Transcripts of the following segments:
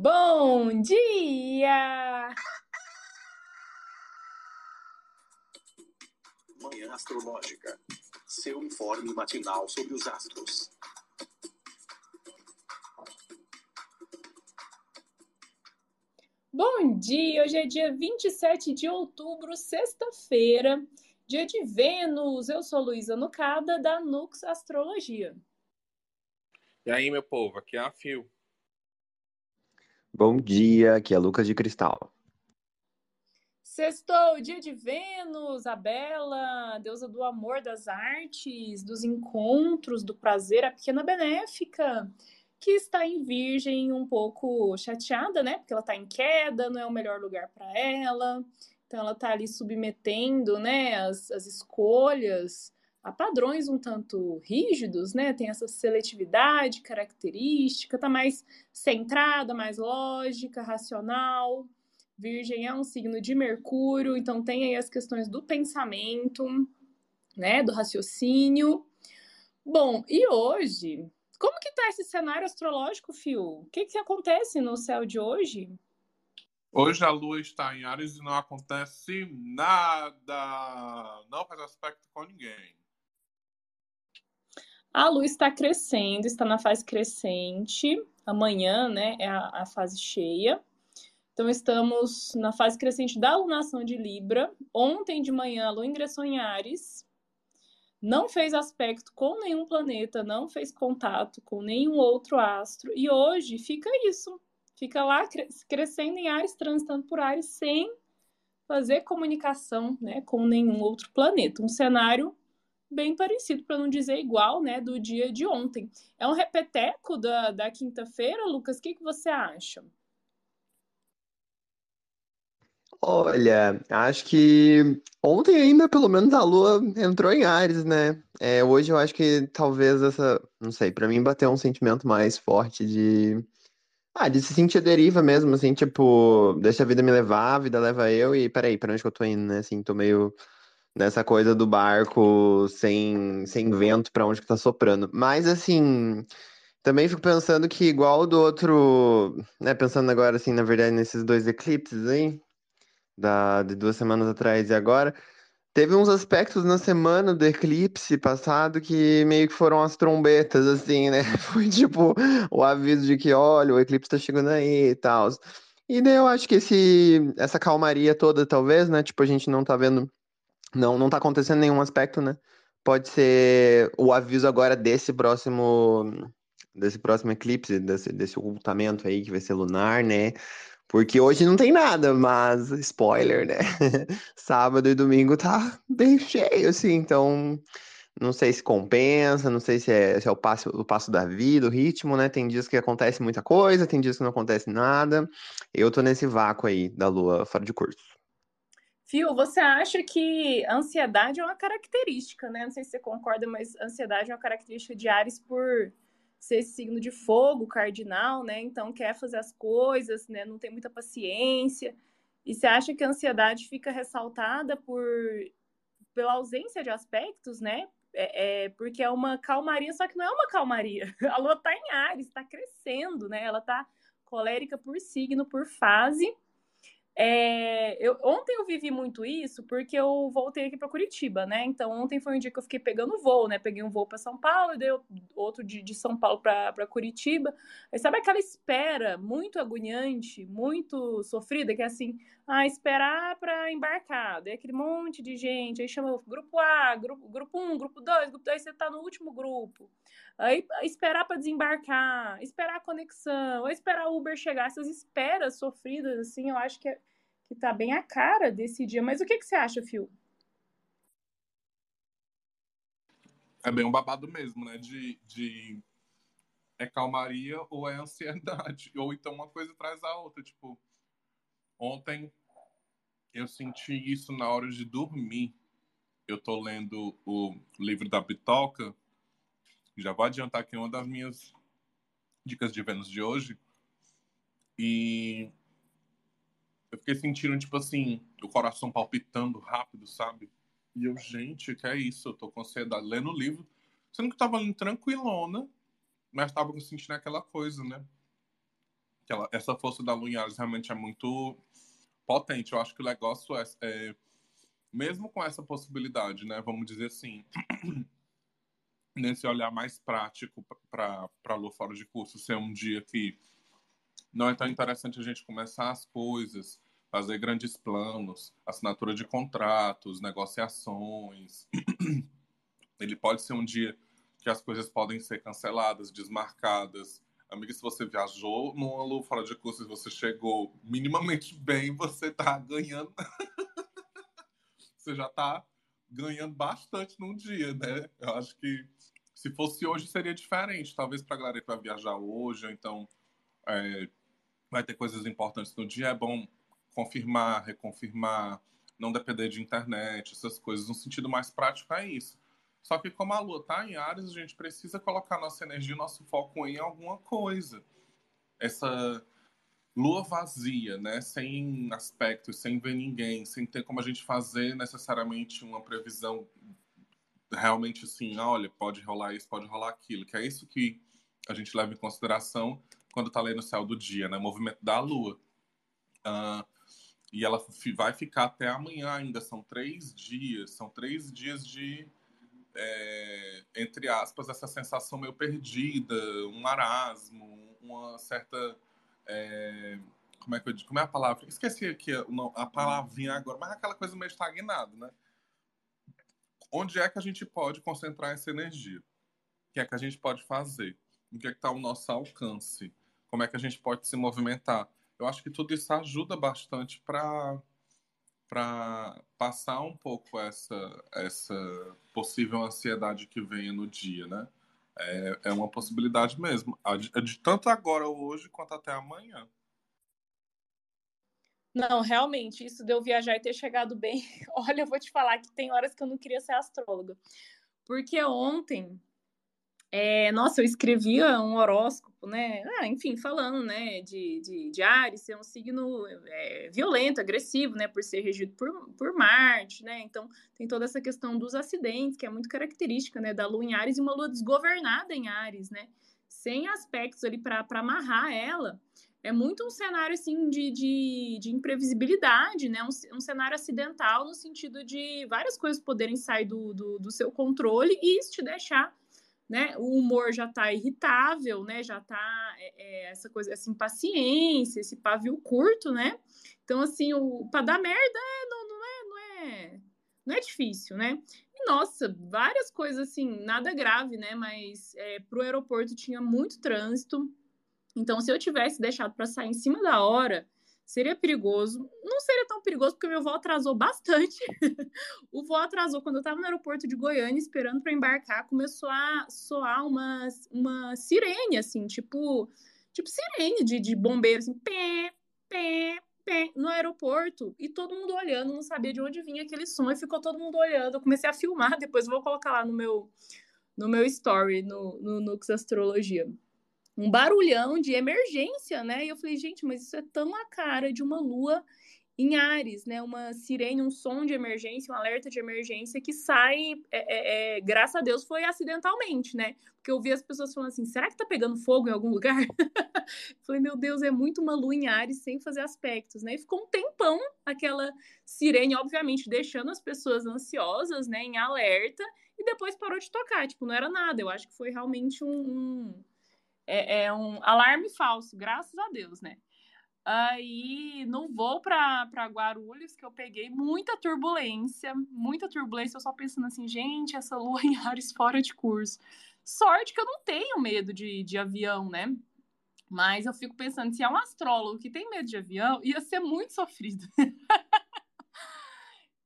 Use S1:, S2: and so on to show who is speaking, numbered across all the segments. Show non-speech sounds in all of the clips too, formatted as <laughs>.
S1: Bom dia!
S2: Manhã Astrológica. Seu informe matinal sobre os astros.
S1: Bom dia! Hoje é dia 27 de outubro, sexta-feira, dia de Vênus. Eu sou Luísa Nucada, da Nux Astrologia.
S3: E aí, meu povo, aqui é a Fio.
S4: Bom dia, aqui é Lucas de Cristal.
S1: Sextou, dia de Vênus, a Bela, deusa do amor, das artes, dos encontros, do prazer, a pequena benéfica, que está em Virgem um pouco chateada, né? Porque ela está em queda, não é o melhor lugar para ela. Então ela está ali submetendo, né, as, as escolhas a padrões um tanto rígidos, né? Tem essa seletividade característica, tá mais centrada, mais lógica, racional. Virgem é um signo de Mercúrio, então tem aí as questões do pensamento, né, do raciocínio. Bom, e hoje, como que tá esse cenário astrológico, Fio? O que que acontece no céu de hoje?
S3: Hoje a lua está em Ares e não acontece nada. Não faz aspecto com ninguém.
S1: A lua está crescendo, está na fase crescente. Amanhã, né, é a, a fase cheia. Então, estamos na fase crescente da alunação de Libra. Ontem de manhã, a lua ingressou em Ares. Não fez aspecto com nenhum planeta, não fez contato com nenhum outro astro. E hoje fica isso. Fica lá crescendo em Ares, transitando por Ares, sem fazer comunicação né, com nenhum outro planeta. Um cenário bem parecido, para não dizer igual, né, do dia de ontem. É um repeteco da, da quinta-feira, Lucas? O que, que você acha?
S4: Olha, acho que ontem ainda, pelo menos, a Lua entrou em Ares, né? É, hoje eu acho que talvez essa, não sei, para mim bateu um sentimento mais forte de, ah, de se sentir deriva mesmo, assim, tipo, deixa a vida me levar, a vida leva eu e peraí, para onde que eu tô indo, né? Assim, tô meio nessa coisa do barco sem, sem vento para onde que tá soprando. Mas assim, também fico pensando que igual do outro, né, pensando agora assim, na verdade, nesses dois eclipses aí, da, de duas semanas atrás e agora, teve uns aspectos na semana do eclipse passado que meio que foram as trombetas, assim, né? <laughs> Foi tipo o aviso de que, olha, o eclipse tá chegando aí e tal. E daí eu acho que esse, essa calmaria toda, talvez, né? Tipo, a gente não tá vendo não, não tá acontecendo nenhum aspecto, né? Pode ser o aviso agora desse próximo desse próximo eclipse, desse, desse ocultamento aí que vai ser lunar, né? Porque hoje não tem nada, mas spoiler, né? <laughs> Sábado e domingo tá bem cheio, assim, então não sei se compensa, não sei se é, se é o, passo, o passo da vida, o ritmo, né? Tem dias que acontece muita coisa, tem dias que não acontece nada. Eu tô nesse vácuo aí da lua fora de curso.
S1: Fio, você acha que ansiedade é uma característica, né? Não sei se você concorda, mas ansiedade é uma característica de Ares por ser signo de fogo cardinal, né? Então quer fazer as coisas, né? Não tem muita paciência. E você acha que a ansiedade fica ressaltada por pela ausência de aspectos, né? É, é, porque é uma calmaria, só que não é uma calmaria. <laughs> A lua tá em Ares, está crescendo, né? Ela tá colérica por signo, por fase. É, eu, ontem eu vivi muito isso porque eu voltei aqui para Curitiba, né? Então ontem foi um dia que eu fiquei pegando voo, né? Peguei um voo para São Paulo e dei outro de, de São Paulo para Curitiba. Aí sabe aquela espera muito agoniante, muito sofrida, que é assim, ah, esperar para embarcar, daí aquele monte de gente, aí chama grupo A, grupo, grupo 1, grupo 2, grupo 2, você tá no último grupo. Aí esperar para desembarcar, esperar a conexão, ou esperar o Uber chegar, essas esperas sofridas, assim, eu acho que, é, que tá bem a cara desse dia. Mas o que, que você acha, Phil?
S3: É bem um babado mesmo, né? De, de é calmaria ou é ansiedade. <laughs> Ou então uma coisa traz a outra. Tipo, ontem eu senti isso na hora de dormir. Eu tô lendo o livro da Bitoca já vou adiantar aqui uma das minhas dicas de Vênus de hoje. E eu fiquei sentindo, tipo assim, o coração palpitando rápido, sabe? E eu, gente, que é isso? Eu tô com ansiedade lendo o livro, sendo que eu tava lendo tranquilona, mas tava sentindo aquela coisa, né? que ela, essa força da lua realmente é muito potente. Eu acho que o negócio é, é mesmo com essa possibilidade, né? Vamos dizer assim, <clears throat> nesse olhar mais prático para a lua fora de curso ser um dia que não é tão interessante a gente começar as coisas, fazer grandes planos, assinatura de contratos, negociações. <clears throat> Ele pode ser um dia que as coisas podem ser canceladas, desmarcadas. Amiga, se você viajou numa lua fora de curso e você chegou minimamente bem, você tá ganhando. <laughs> você já tá ganhando bastante num dia, né? Eu acho que se fosse hoje seria diferente. Talvez pra galera que vai viajar hoje, ou então é, vai ter coisas importantes no dia, é bom confirmar, reconfirmar, não depender de internet, essas coisas. No sentido mais prático é isso. Só que como a Lua está em Ares, a gente precisa colocar nossa energia, nosso foco em alguma coisa. Essa Lua vazia, né? Sem aspectos, sem ver ninguém, sem ter como a gente fazer necessariamente uma previsão realmente assim, olha, pode rolar isso, pode rolar aquilo, que é isso que a gente leva em consideração quando está lendo o céu do dia, né? O movimento da Lua. Uh, e ela vai ficar até amanhã ainda, são três dias, são três dias de é, entre aspas, essa sensação meio perdida, um marasmo, uma certa. É, como é que eu digo? Como é a palavra? Esqueci aqui a, a palavrinha agora, mas aquela coisa meio estagnada, né? Onde é que a gente pode concentrar essa energia? O que é que a gente pode fazer? O que é que está ao nosso alcance? Como é que a gente pode se movimentar? Eu acho que tudo isso ajuda bastante para para passar um pouco essa, essa possível ansiedade que venha no dia, né? É, é uma possibilidade mesmo, de, de tanto agora hoje quanto até amanhã.
S1: Não, realmente, isso de eu viajar e ter chegado bem. <laughs> Olha, eu vou te falar que tem horas que eu não queria ser astróloga. Porque ontem é, nossa, eu escrevia um horóscopo, né? Ah, enfim, falando, né, de, de, de Ares ser um signo é, violento, agressivo, né, por ser regido por, por Marte, né? Então, tem toda essa questão dos acidentes, que é muito característica, né, da Lua em Ares e uma Lua desgovernada em Ares, né? Sem aspectos ali para amarrar ela. É muito um cenário, assim, de, de, de imprevisibilidade, né? Um, um cenário acidental no sentido de várias coisas poderem sair do, do, do seu controle e isso te deixar né? O humor já está irritável, né? Já está é, é, essa coisa, essa impaciência, esse pavio curto, né? Então, assim, o para dar merda é, não, não, é, não é não é difícil, né? E, nossa, várias coisas assim, nada grave, né? Mas é, para o aeroporto tinha muito trânsito. Então, se eu tivesse deixado para sair em cima da hora, seria perigoso. Não seria tão perigoso porque meu voo atrasou bastante. <laughs> o voo atrasou quando eu estava no aeroporto de Goiânia esperando para embarcar, começou a soar uma, uma sirene assim, tipo, tipo sirene de, de bombeiro assim, pé, pé, pé, no aeroporto e todo mundo olhando, não sabia de onde vinha aquele som e ficou todo mundo olhando. Eu comecei a filmar, <laughs> depois vou colocar lá no meu no meu story no, no Nux Astrologia um barulhão de emergência, né? E eu falei, gente, mas isso é tão a cara de uma lua em Ares, né? Uma sirene, um som de emergência, um alerta de emergência que sai, é, é, é, graças a Deus, foi acidentalmente, né? Porque eu vi as pessoas falando assim: será que tá pegando fogo em algum lugar? <laughs> Falei, meu Deus, é muito uma lua em Ares sem fazer aspectos, né? E ficou um tempão aquela sirene, obviamente, deixando as pessoas ansiosas, né? Em alerta, e depois parou de tocar. Tipo, não era nada. Eu acho que foi realmente um, um é, é um alarme falso, graças a Deus, né? Aí, no voo para Guarulhos, que eu peguei muita turbulência, muita turbulência, eu só pensando assim, gente, essa lua <laughs> em Ares fora de curso. Sorte que eu não tenho medo de, de avião, né? Mas eu fico pensando, se é um astrólogo que tem medo de avião, ia ser muito sofrido. <laughs>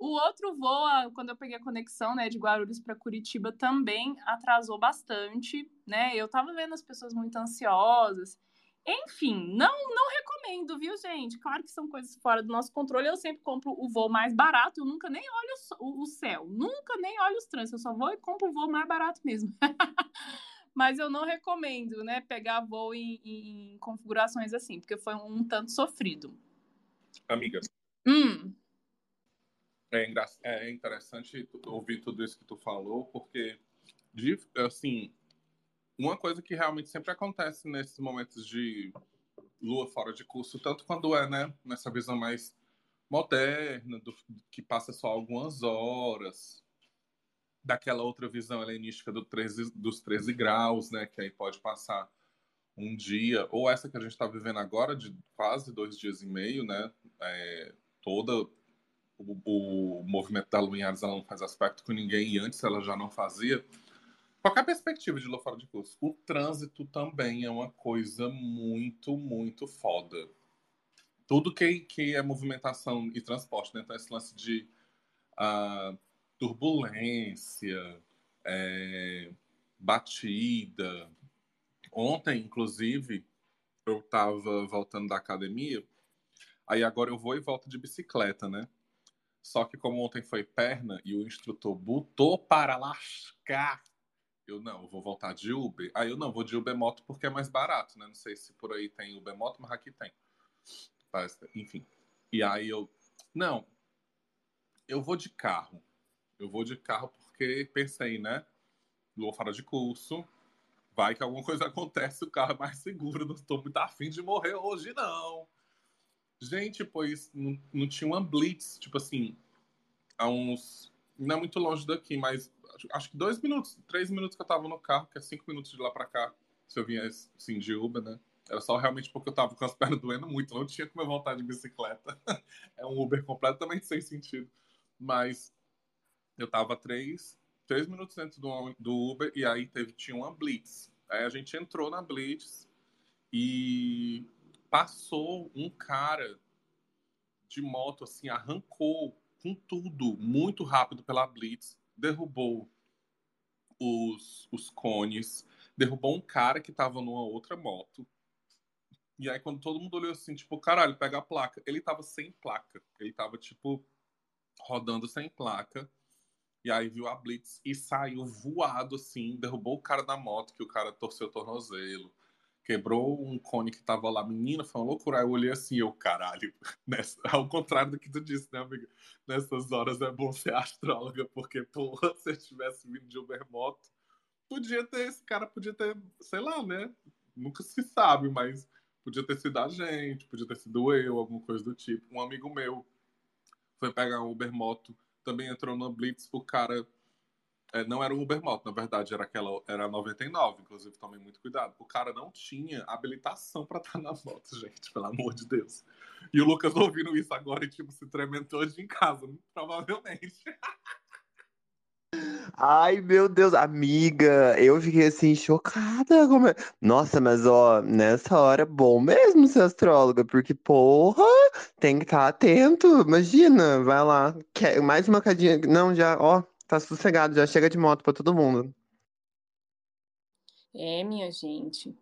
S1: O outro voo, quando eu peguei a conexão, né, de Guarulhos para Curitiba, também atrasou bastante, né? Eu tava vendo as pessoas muito ansiosas. Enfim, não não recomendo, viu, gente? Claro que são coisas fora do nosso controle. Eu sempre compro o voo mais barato, eu nunca nem olho o, o céu, nunca nem olho os trânsitos, eu só vou e compro o voo mais barato mesmo. <laughs> Mas eu não recomendo, né, pegar voo em, em configurações assim, porque foi um tanto sofrido.
S3: Amiga.
S1: Hum.
S3: É, engra... é interessante ouvir tudo isso que tu falou, porque, assim, uma coisa que realmente sempre acontece nesses momentos de lua fora de curso, tanto quando é, né, nessa visão mais moderna, do, que passa só algumas horas, daquela outra visão helenística do 13, dos 13 graus, né, que aí pode passar um dia, ou essa que a gente está vivendo agora, de quase dois dias e meio, né, é, toda o, o, movimento da Lua em Ares ela não faz aspecto com ninguém, e antes ela já não fazia, qualquer perspectiva de fora de curso, o trânsito também é uma coisa muito, muito foda. Tudo que, que é movimentação e transporte, né? Então, esse lance de uh, turbulência, é, batida. Ontem, inclusive, eu estava voltando da academia, aí agora eu vou e volto de bicicleta, né? Só que como ontem foi perna e o instrutor botou para lascar eu não, eu vou voltar de Uber. Aí eu não, vou de Uber Moto porque é mais barato, né? Não sei se por aí tem Uber Moto, mas aqui tem. Enfim. E aí eu, não, eu vou de carro. Eu vou de carro porque pensei, né? Vou fora de curso. Vai que alguma coisa <laughs> acontece, o carro é mais seguro. Não estou muito afim de morrer hoje, não. Gente, pois não, não tinha uma blitz, tipo assim, há uns. Não é muito longe daqui, mas acho que dois minutos, três minutos que eu tava no carro, que é cinco minutos de lá para cá, se eu vinha assim de Uber, né? Era só realmente porque eu tava com as <laughs> pernas doendo muito, não tinha como eu voltar de bicicleta. <laughs> é um Uber completamente sem sentido. Mas eu tava três, três minutos dentro do, do Uber e aí teve, tinha uma Blitz. Aí a gente entrou na Blitz e passou um cara de moto, assim, arrancou com tudo, muito rápido pela Blitz derrubou os, os cones, derrubou um cara que tava numa outra moto. E aí, quando todo mundo olhou assim, tipo, caralho, pega a placa. Ele tava sem placa. Ele tava, tipo, rodando sem placa. E aí viu a Blitz e saiu voado, assim, derrubou o cara da moto, que o cara torceu o tornozelo quebrou um cone que tava lá, menina, foi uma loucura. Aí eu olhei assim, eu, caralho, <laughs> nessa, <laughs> ao contrário do que tu disse, né, amiga? Nessas horas é bom ser astróloga, porque, porra, <laughs> se eu tivesse vindo de Uber Moto, podia ter, esse cara podia ter, sei lá, né? Nunca se sabe, mas podia ter sido a gente, podia ter sido eu, alguma coisa do tipo. Um amigo meu foi pegar um Uber Moto, também entrou na Blitz, o cara não era o Uber Moto, na verdade, era aquela, era a 99, inclusive tomei muito cuidado. O cara não tinha habilitação para estar na moto, <laughs> gente, pelo amor de Deus. E o Lucas ouvindo isso agora e, tipo, se tremendo hoje em casa, <laughs> provavelmente.
S4: Ai, meu Deus, amiga, eu fiquei assim, chocada. Como é... Nossa, mas ó, nessa hora, bom mesmo ser astróloga, porque, porra, tem que estar tá atento. Imagina, vai lá, quer mais uma cadinha. Não, já, ó, Tá sossegado, já chega de moto para todo mundo.
S1: É, minha gente.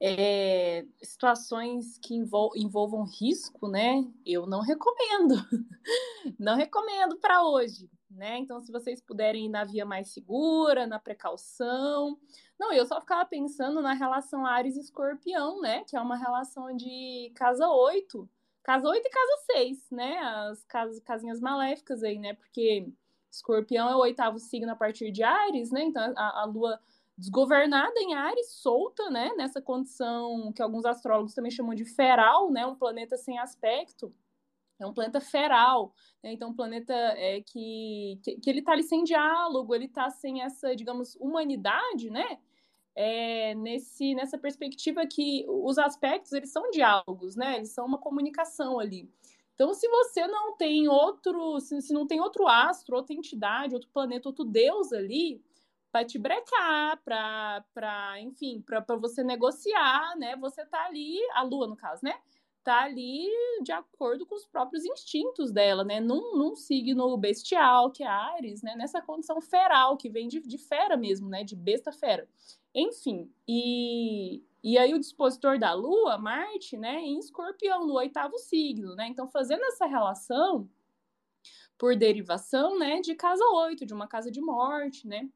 S1: É, situações que envol envolvam risco, né? Eu não recomendo. <laughs> não recomendo para hoje, né? Então, se vocês puderem ir na via mais segura, na precaução. Não, eu só ficava pensando na relação Ares Escorpião, né? Que é uma relação de casa 8. Casa 8 e casa 6, né? As casas, casinhas maléficas aí, né? Porque Escorpião é o oitavo signo a partir de Ares, né? Então a, a Lua desgovernada em Ares, solta, né? Nessa condição que alguns astrólogos também chamam de feral, né? Um planeta sem aspecto. É um planeta feral, né? então um planeta é, que, que, que ele está ali sem diálogo, ele está sem essa, digamos, humanidade, né? É, nesse, nessa perspectiva que os aspectos eles são diálogos, né? Eles são uma comunicação ali. Então, se você não tem outro, se, não tem outro astro, outra entidade, outro planeta, outro deus ali, para te brecar, para, enfim, para você negociar, né? Você tá ali, a lua no caso, né? Tá ali de acordo com os próprios instintos dela, né? Num, num signo bestial, que é Ares, né? Nessa condição feral, que vem de, de fera mesmo, né? De besta fera. Enfim, e, e aí o dispositor da Lua, Marte, né, em Escorpião, no oitavo signo, né? Então, fazendo essa relação por derivação, né, de casa 8, de uma casa de morte, né?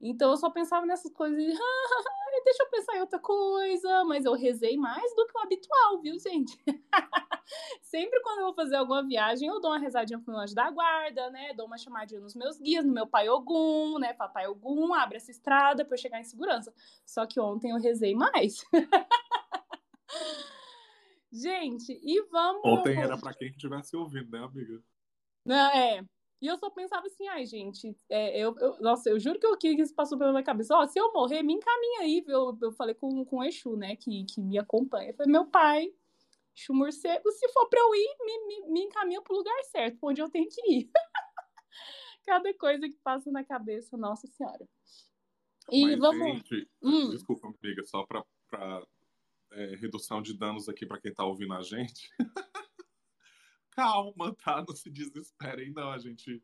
S1: Então eu só pensava nessas coisas e <laughs> deixa eu pensar em outra coisa, mas eu rezei mais do que o habitual, viu, gente? <laughs> Sempre quando eu vou fazer alguma viagem, eu dou uma rezadinha pro meu anjo da guarda, né? Dou uma chamadinha nos meus guias, no meu pai Ogum, né? Papai Ogum, abre essa estrada para eu chegar em segurança. Só que ontem eu rezei mais. <laughs> Gente, e vamos.
S3: Ontem era pra quem estivesse ouvindo, né, amiga?
S1: Não, é. E eu só pensava assim, ai, gente, é, eu, eu, nossa, eu juro que o que isso passou pela minha cabeça, ó, se eu morrer, me encaminha aí. Eu, eu falei com, com o Exu, né, que, que me acompanha. Eu falei, meu pai, Exu morcego, se for pra eu ir, me, me, me encaminha pro lugar certo, onde eu tenho que ir. <laughs> Cada coisa que passa na cabeça, nossa senhora. E
S3: Mas,
S1: vamos.
S3: gente,
S1: Hum.
S3: desculpa, amiga, só pra, pra é, redução de danos aqui pra quem tá ouvindo a gente. <laughs> Calma, tá? Não se desesperem, não. A gente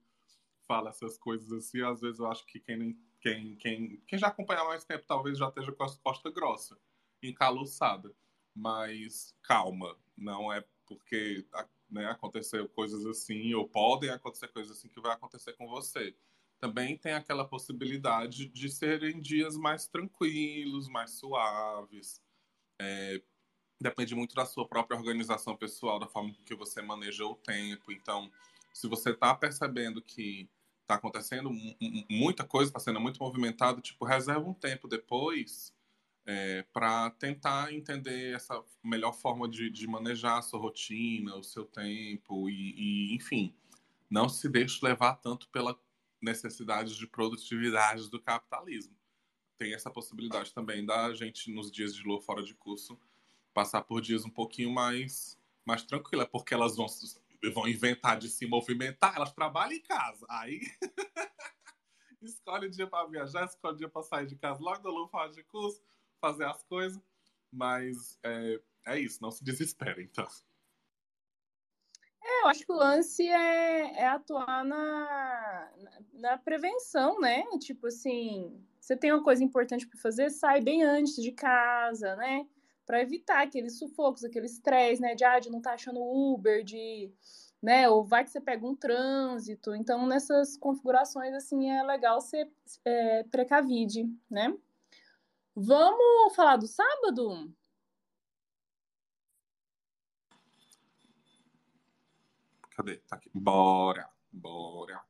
S3: fala essas coisas assim. Às vezes eu acho que quem, quem, quem, quem já acompanha mais tempo talvez já esteja com a costa grossa, encaloçada. Mas calma, não é porque né, aconteceu coisas assim, ou podem acontecer coisas assim que vai acontecer com você. Também tem aquela possibilidade de serem dias mais tranquilos, mais suaves. É, depende muito da sua própria organização pessoal, da forma que você maneja o tempo. Então, se você está percebendo que está acontecendo mu- mu- muita coisa, está sendo muito movimentado, tipo, reserva um tempo depois para tentar entender essa melhor forma de, de manejar a sua rotina, o seu tempo e, e, enfim, não se deixe levar tanto pela necessidade de produtividade do capitalismo. Tem essa possibilidade também da gente, nos dias de lua fora de curso, passar por dias um pouquinho mais, mais tranquila, porque elas vão, vão inventar de se movimentar, elas trabalham em casa. Aí <laughs> escolhe dia para viajar, escolhe dia para sair de casa logo lua fora de curso, fazer as coisas. Mas é, é isso, não se desespere, então.
S1: É, eu acho que o lance é, é atuar na, na prevenção, né? Tipo assim, você tem uma coisa importante para fazer, sai bem antes de casa, né? Para evitar aqueles sufocos, aquele estresse, né? De, ah, de não estar tá achando Uber, de, né? Ou vai que você pega um trânsito. Então, nessas configurações, assim, é legal ser é, precavide, né? Vamos falar do sábado?
S3: Cadê? Tá aqui. Bora, bora.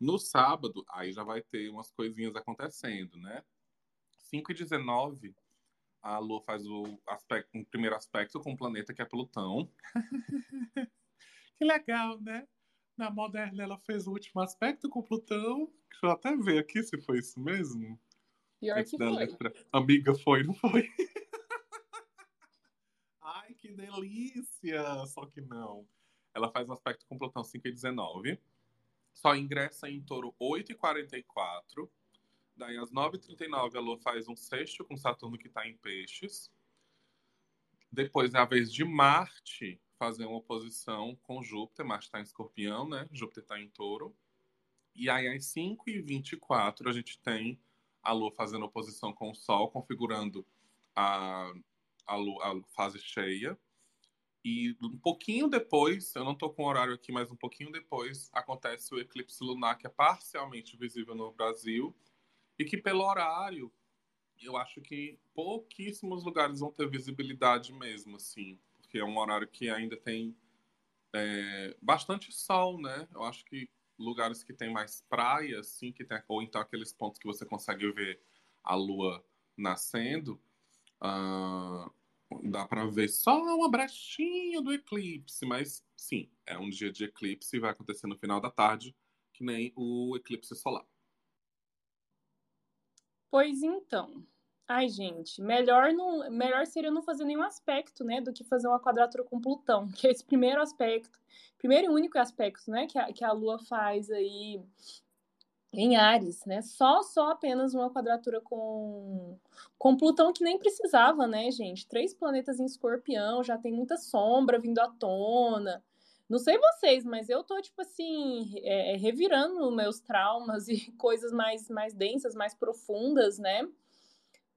S3: No sábado, aí já vai ter umas coisinhas acontecendo, né? 5 e 19, a Lua faz o, aspecto, um primeiro aspecto com o planeta, que é Plutão. <laughs> que legal, né? Na moderna, ela fez o último aspecto com Plutão. Deixa eu até ver aqui se foi isso mesmo.
S1: Pior
S3: Antes
S1: que
S3: da
S1: foi.
S3: letra. Amiga, foi, não foi? <laughs> Ai, que delícia! Só que não. Ela faz um aspecto com Plutão 5 e 19. Só ingressa em touro 8 e 44. Daí, às 9h39, a Lua faz um sexto com Saturno que está em peixes. Depois é a vez de Marte fazer uma oposição com Júpiter. Marte está em escorpião, né? Júpiter está em touro. E aí, às 5h24, a gente tem a Lua fazendo oposição com o Sol, configurando a, a, Lua, a fase cheia. E um pouquinho depois, eu não estou com o horário aqui, mas um pouquinho depois, acontece o eclipse lunar, que é parcialmente visível no Brasil, e que pelo horário, eu acho que pouquíssimos lugares vão ter visibilidade mesmo, assim, porque é um horário que ainda tem é, bastante sol, né? Eu acho que lugares que tem mais praia, assim, que tem, ou então aqueles pontos que você consegue ver a lua nascendo, uh, dá para ver só uma brechinha do eclipse, mas sim, é um dia de eclipse e vai acontecer no final da tarde, que nem o eclipse solar.
S1: Pois então. Ai, gente, melhor, não, melhor seria não fazer nenhum aspecto, né, do que fazer uma quadratura com Plutão, <laughs> que é esse primeiro aspecto, primeiro e único aspecto, né, que a, que a Lua faz aí em Ares, né, só, só apenas uma quadratura com, com Plutão, que nem precisava, né, gente, três planetas em escorpião, já tem muita sombra vindo à tona, não sei vocês, mas eu tô, tipo assim, é, revirando meus traumas <laughs> e coisas mais, mais densas, mais profundas, né,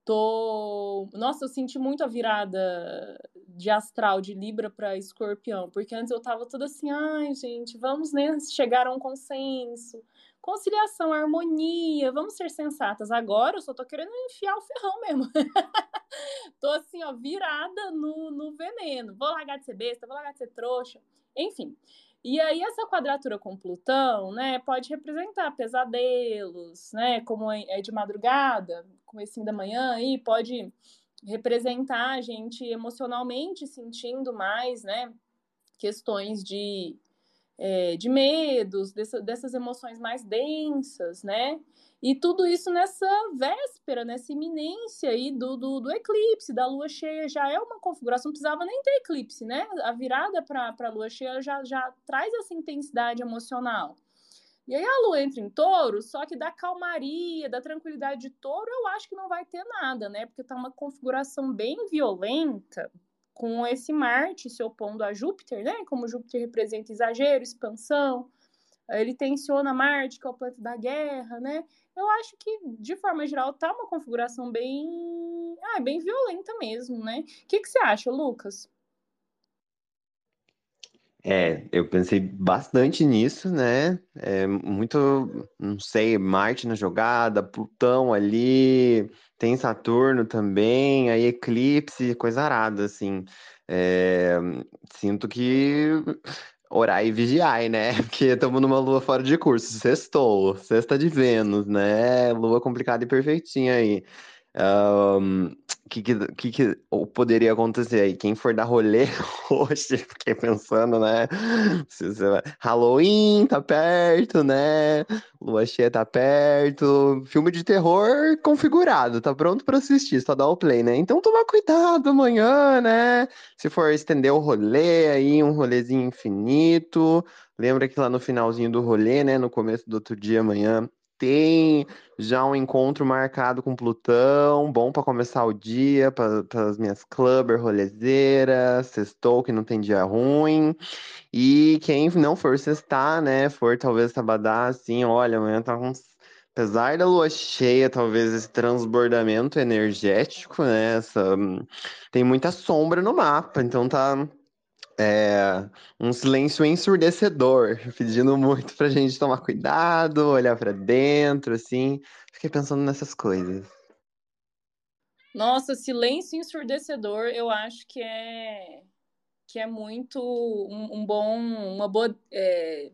S1: tô. Nossa, eu senti muito a virada de astral de Libra para Escorpião, porque antes eu tava toda assim, ai, gente, vamos né, chegar a um consenso, conciliação, harmonia, vamos ser sensatas. Agora eu só tô querendo enfiar o ferrão mesmo. <laughs> tô assim, ó, virada no, no veneno. Vou largar de ser besta, vou largar de ser trouxa, enfim. E aí essa quadratura com Plutão, né, pode representar pesadelos, né, como é de madrugada, comecinho da manhã aí, pode representar a gente emocionalmente sentindo mais, né? Questões de, é, de medos, dessa, dessas emoções mais densas, né? E tudo isso nessa véspera, nessa iminência aí do, do, do, eclipse, da lua cheia, já é uma configuração, não precisava nem ter eclipse, né? A virada para a lua cheia já, já traz essa intensidade emocional. E aí a lua entra em touro, só que da calmaria, da tranquilidade de touro, eu acho que não vai ter nada, né? Porque tá uma configuração bem violenta, com esse Marte se opondo a Júpiter, né? Como Júpiter representa exagero, expansão, ele tensiona Marte, que é o planeta da guerra, né? Eu acho que, de forma geral, tá uma configuração bem. Ah, bem violenta mesmo, né? O que, que você acha, Lucas?
S4: É, eu pensei bastante nisso, né? É muito, não sei, Marte na jogada, Plutão ali, tem Saturno também, aí eclipse, coisa arada, assim. É, sinto que orar e vigiar, né? <laughs> Porque estamos numa lua fora de curso. Sextou, sexta de Vênus, né? Lua complicada e perfeitinha aí. Um, que, que, que, poderia acontecer aí? Quem for dar rolê <laughs> hoje, fiquei pensando, né? Halloween tá perto, né? Lua cheia tá perto. Filme de terror configurado, tá pronto para assistir, só dá o play, né? Então toma cuidado amanhã, né? Se for estender o rolê aí, um rolezinho infinito. Lembra que lá no finalzinho do rolê, né? No começo do outro dia amanhã, tem já um encontro marcado com Plutão, bom para começar o dia, para as minhas clubber rolezeiras, sextou que não tem dia ruim. E quem não for sextar, né, for talvez sabadar, assim, olha, amanhã tá com apesar da lua cheia, talvez esse transbordamento energético, né? Essa, tem muita sombra no mapa, então tá é, um silêncio ensurdecedor, pedindo muito pra gente tomar cuidado, olhar para dentro, assim. Fiquei pensando nessas coisas.
S1: Nossa, silêncio ensurdecedor, eu acho que é que é muito um, um bom, uma boa, é,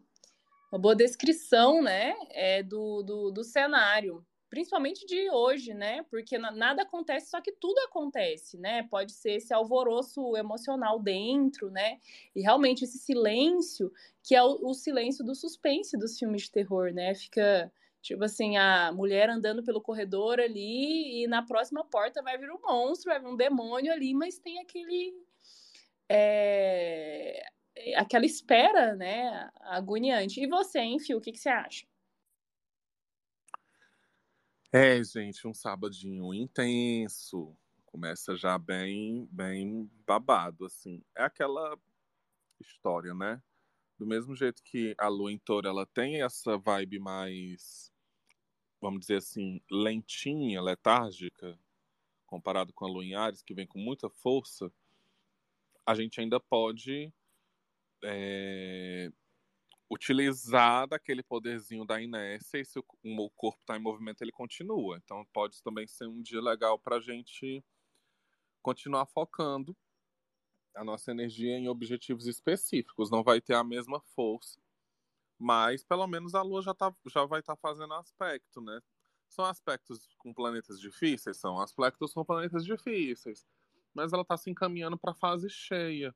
S1: uma boa descrição, né, é, do, do, do cenário principalmente de hoje, né? Porque nada acontece, só que tudo acontece, né? Pode ser esse alvoroço emocional dentro, né? E realmente esse silêncio, que é o, o silêncio do suspense dos filmes de terror, né? Fica tipo assim, a mulher andando pelo corredor ali e na próxima porta vai vir um monstro, vai vir um demônio ali, mas tem aquele é, aquela espera, né, agoniante. E você, hein, Fio, o que, que você acha?
S3: É, gente, um sabadinho intenso. Começa já bem, bem babado, assim. É aquela história, né? Do mesmo jeito que a lua em touro, ela tem essa vibe mais, vamos dizer assim, lentinha, letárgica, comparado com a lua em Ares, que vem com muita força, a gente ainda pode é, utilizar daquele poderzinho da inércia e se o, o corpo está em movimento, ele continua. Então pode também ser um dia legal para a gente continuar focando a nossa energia em objetivos específicos. Não vai ter a mesma força, mas pelo menos a Lua já, tá, já vai estar tá fazendo aspecto, né? São aspectos com planetas difíceis? São aspectos com planetas difíceis. Mas ela está se encaminhando para a fase cheia.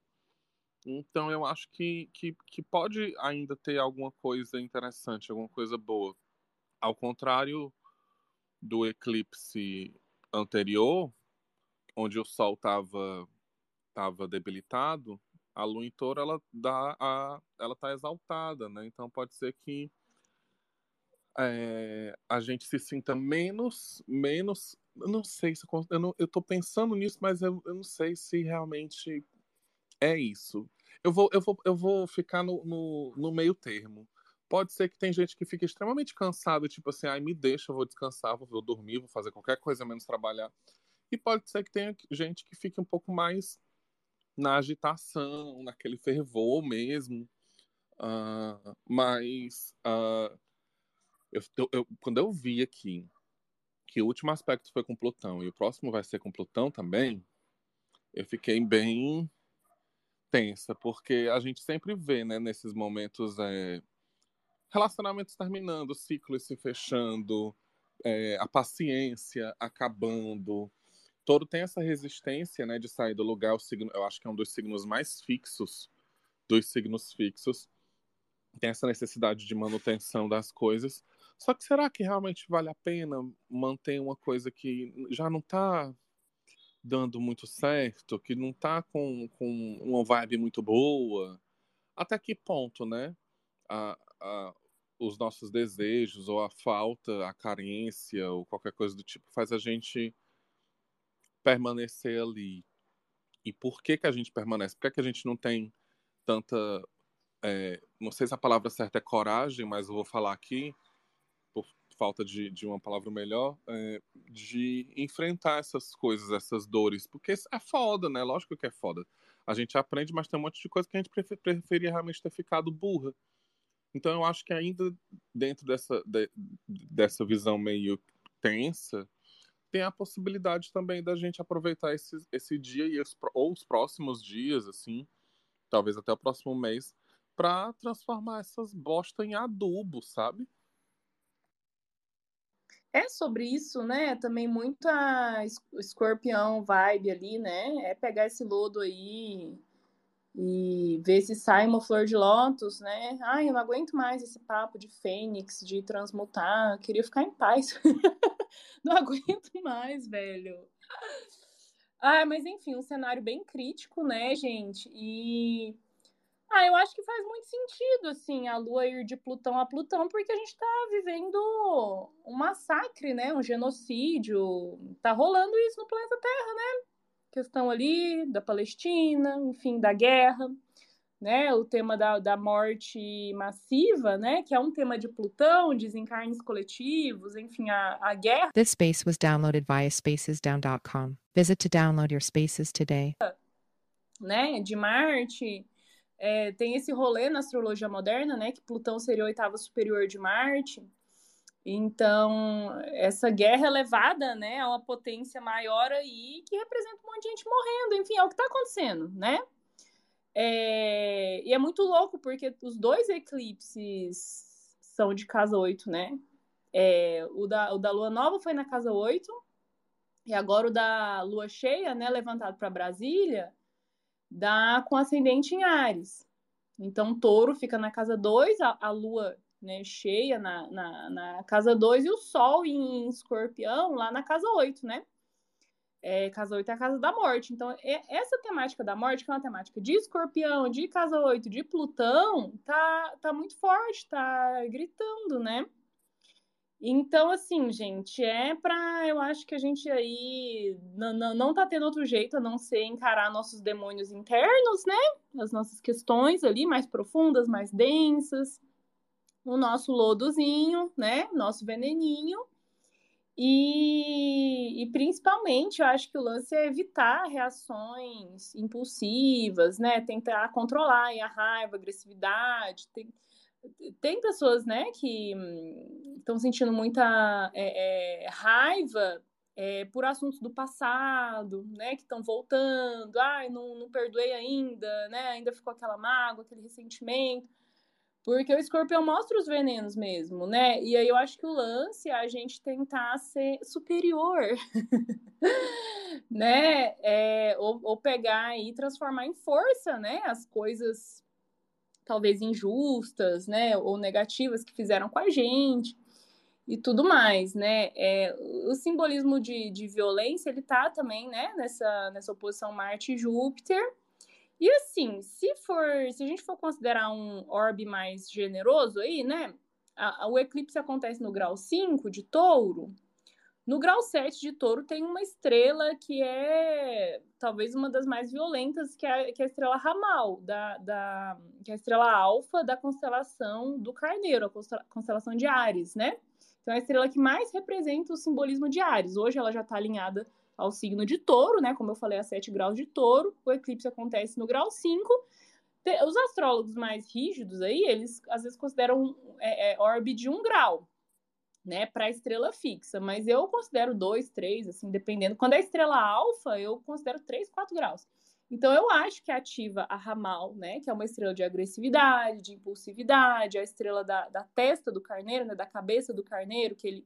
S3: Então eu acho que, que, que pode ainda ter alguma coisa interessante, alguma coisa boa. Ao contrário do eclipse anterior, onde o Sol estava tava debilitado, a Lua em Touro ela dá a, ela está exaltada, né? Então pode ser que é, a gente se sinta menos, menos, eu não sei se eu, não, eu tô pensando nisso, mas eu, eu não sei se realmente é isso. Eu vou, eu vou, eu vou ficar no, no, no meio termo. Pode ser que tem gente que fique extremamente cansado, tipo assim, ai, me deixa, eu vou descansar, vou dormir, vou fazer qualquer coisa menos trabalhar. E pode ser que tenha gente que fique um pouco mais na agitação, naquele fervor mesmo. Uh, mas uh, eu, eu, quando eu vi aqui que o último aspecto foi com Plutão e o próximo vai ser com Plutão também, eu fiquei bem tensa, porque a gente sempre vê, né, nesses momentos, é, relacionamentos terminando, ciclos se fechando, é, a paciência acabando. touro tem essa resistência, né, de sair do lugar. O signo, eu acho que é um dos signos mais fixos, dos signos fixos. Tem essa necessidade de manutenção das coisas. Só que será que realmente vale a pena manter uma coisa que já não está dando muito certo, que não está com, com uma vibe muito boa? Até que ponto, né? A, a, os nossos desejos, ou a falta, a carência, ou qualquer coisa do tipo, faz a gente permanecer ali. E por que, que a gente permanece? Por que, que a gente não tem tanta. É, não sei se a palavra certa é coragem, mas eu vou falar aqui, falta de, de uma palavra melhor, é, de enfrentar essas coisas, essas dores. Porque é foda, né? Lógico que é foda. A gente aprende, mas tem um monte de coisa que a gente preferia realmente ter ficado burra. Então eu acho que ainda dentro dessa, de, dessa visão meio tensa, tem a possibilidade também da gente aproveitar esse, esse dia e os, ou os próximos dias, assim, talvez até o próximo mês, para transformar essas bosta em adubo, sabe?
S1: É sobre isso, né? Também muita escorpião vibe ali, né? É pegar esse lodo aí e ver se sai uma flor de lótus, né? Ai, eu não aguento mais esse papo de fênix, de transmutar, eu queria ficar em paz. <laughs> não aguento mais, velho. Ah, mas enfim, um cenário bem crítico, né, gente? E ah, eu acho que faz muito sentido, assim, a Lua ir de Plutão a Plutão, porque a gente tá vivendo um massacre, né? Um genocídio. Tá rolando isso no planeta Terra, né? questão ali da Palestina, enfim, da guerra, né? O tema da, da morte massiva, né? Que é um tema de Plutão, desencarnes coletivos, enfim, a, a guerra.
S5: This space was downloaded via spacesdown.com. Visit to download your spaces today.
S1: Né? De Marte. É, tem esse rolê na astrologia moderna, né? Que Plutão seria o oitavo superior de Marte. Então, essa guerra elevada, né, a uma potência maior aí, que representa um monte de gente morrendo, enfim, é o que está acontecendo, né? É... E é muito louco, porque os dois eclipses são de casa 8, né? É... O, da, o da lua nova foi na casa 8, e agora o da lua cheia, né, levantado para Brasília, dá com ascendente em Ares. Então, touro fica na casa 2, a, a lua né, cheia na, na, na casa 2 e o Sol em escorpião lá na casa 8, né? É, casa 8 é a casa da morte. Então, é, essa temática da morte, que é uma temática de escorpião, de casa 8, de Plutão, tá, tá muito forte, tá gritando, né? Então, assim, gente, é pra. Eu acho que a gente aí não, não, não tá tendo outro jeito a não ser encarar nossos demônios internos, né? As nossas questões ali mais profundas, mais densas o nosso lodozinho, né? Nosso veneninho. E, e, principalmente, eu acho que o lance é evitar reações impulsivas, né? Tentar controlar a raiva, a agressividade. Tem, tem pessoas, né, que estão hum, sentindo muita é, é, raiva é, por assuntos do passado, né, que estão voltando. Ai, não, não perdoei ainda, né? Ainda ficou aquela mágoa, aquele ressentimento. Porque o escorpião mostra os venenos mesmo, né? E aí eu acho que o lance é a gente tentar ser superior, <laughs> né? É, ou, ou pegar e transformar em força, né? As coisas talvez injustas, né? Ou negativas que fizeram com a gente e tudo mais, né? É, o simbolismo de, de violência, ele tá também, né? Nessa, nessa oposição Marte-Júpiter, e assim, se for, se a gente for considerar um orbe mais generoso aí, né? A, a, o eclipse acontece no grau 5 de touro. No grau 7 de touro tem uma estrela que é talvez uma das mais violentas, que é, que é a estrela Ramal, da, da, que é a estrela alfa da constelação do Carneiro, a constelação de Ares, né? Então é a estrela que mais representa o simbolismo de Ares. Hoje ela já está alinhada ao signo de touro, né? Como eu falei, a 7 graus de touro. O eclipse acontece no grau 5. Os astrólogos mais rígidos aí, eles às vezes consideram é, é, orbe de um grau, né, para estrela fixa, mas eu considero dois, três, assim, dependendo. Quando é estrela alfa, eu considero três, quatro graus. Então eu acho que ativa a Ramal, né, que é uma estrela de agressividade, de impulsividade, a estrela da, da testa do carneiro, né, da cabeça do carneiro, que ele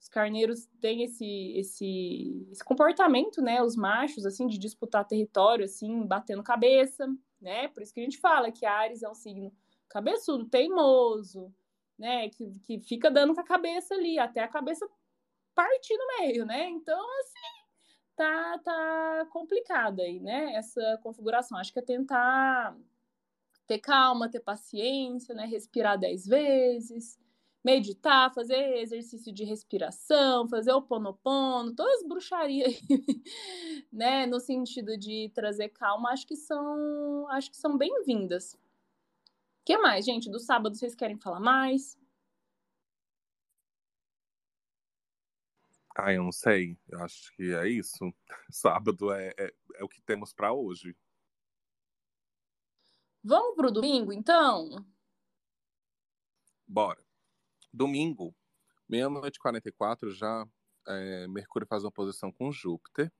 S1: Os carneiros têm esse, esse, esse comportamento, né? Os machos, assim, de disputar território, assim, batendo cabeça, né? Por isso que a gente fala que Ares é um signo cabeçudo, teimoso, né? Que, que fica dando com a cabeça ali, até a cabeça partir no meio, né? Então, assim, tá, tá complicada aí, né? Essa configuração. Acho que é tentar ter calma, ter paciência, né? Respirar dez vezes, meditar, fazer exercício de respiração, fazer o ponopono, todas as bruxarias, <laughs> né? No sentido de trazer calma, acho que são, acho que são bem-vindas. O que mais, gente? Do sábado vocês querem falar mais?
S3: Ah, eu não sei. Eu acho que é isso. <laughs> Sábado é, é, é o que temos para hoje.
S1: Vamos pro domingo, então?
S3: Bora. Domingo, meia-noite e 44, já é, Mercúrio faz uma posição com Júpiter.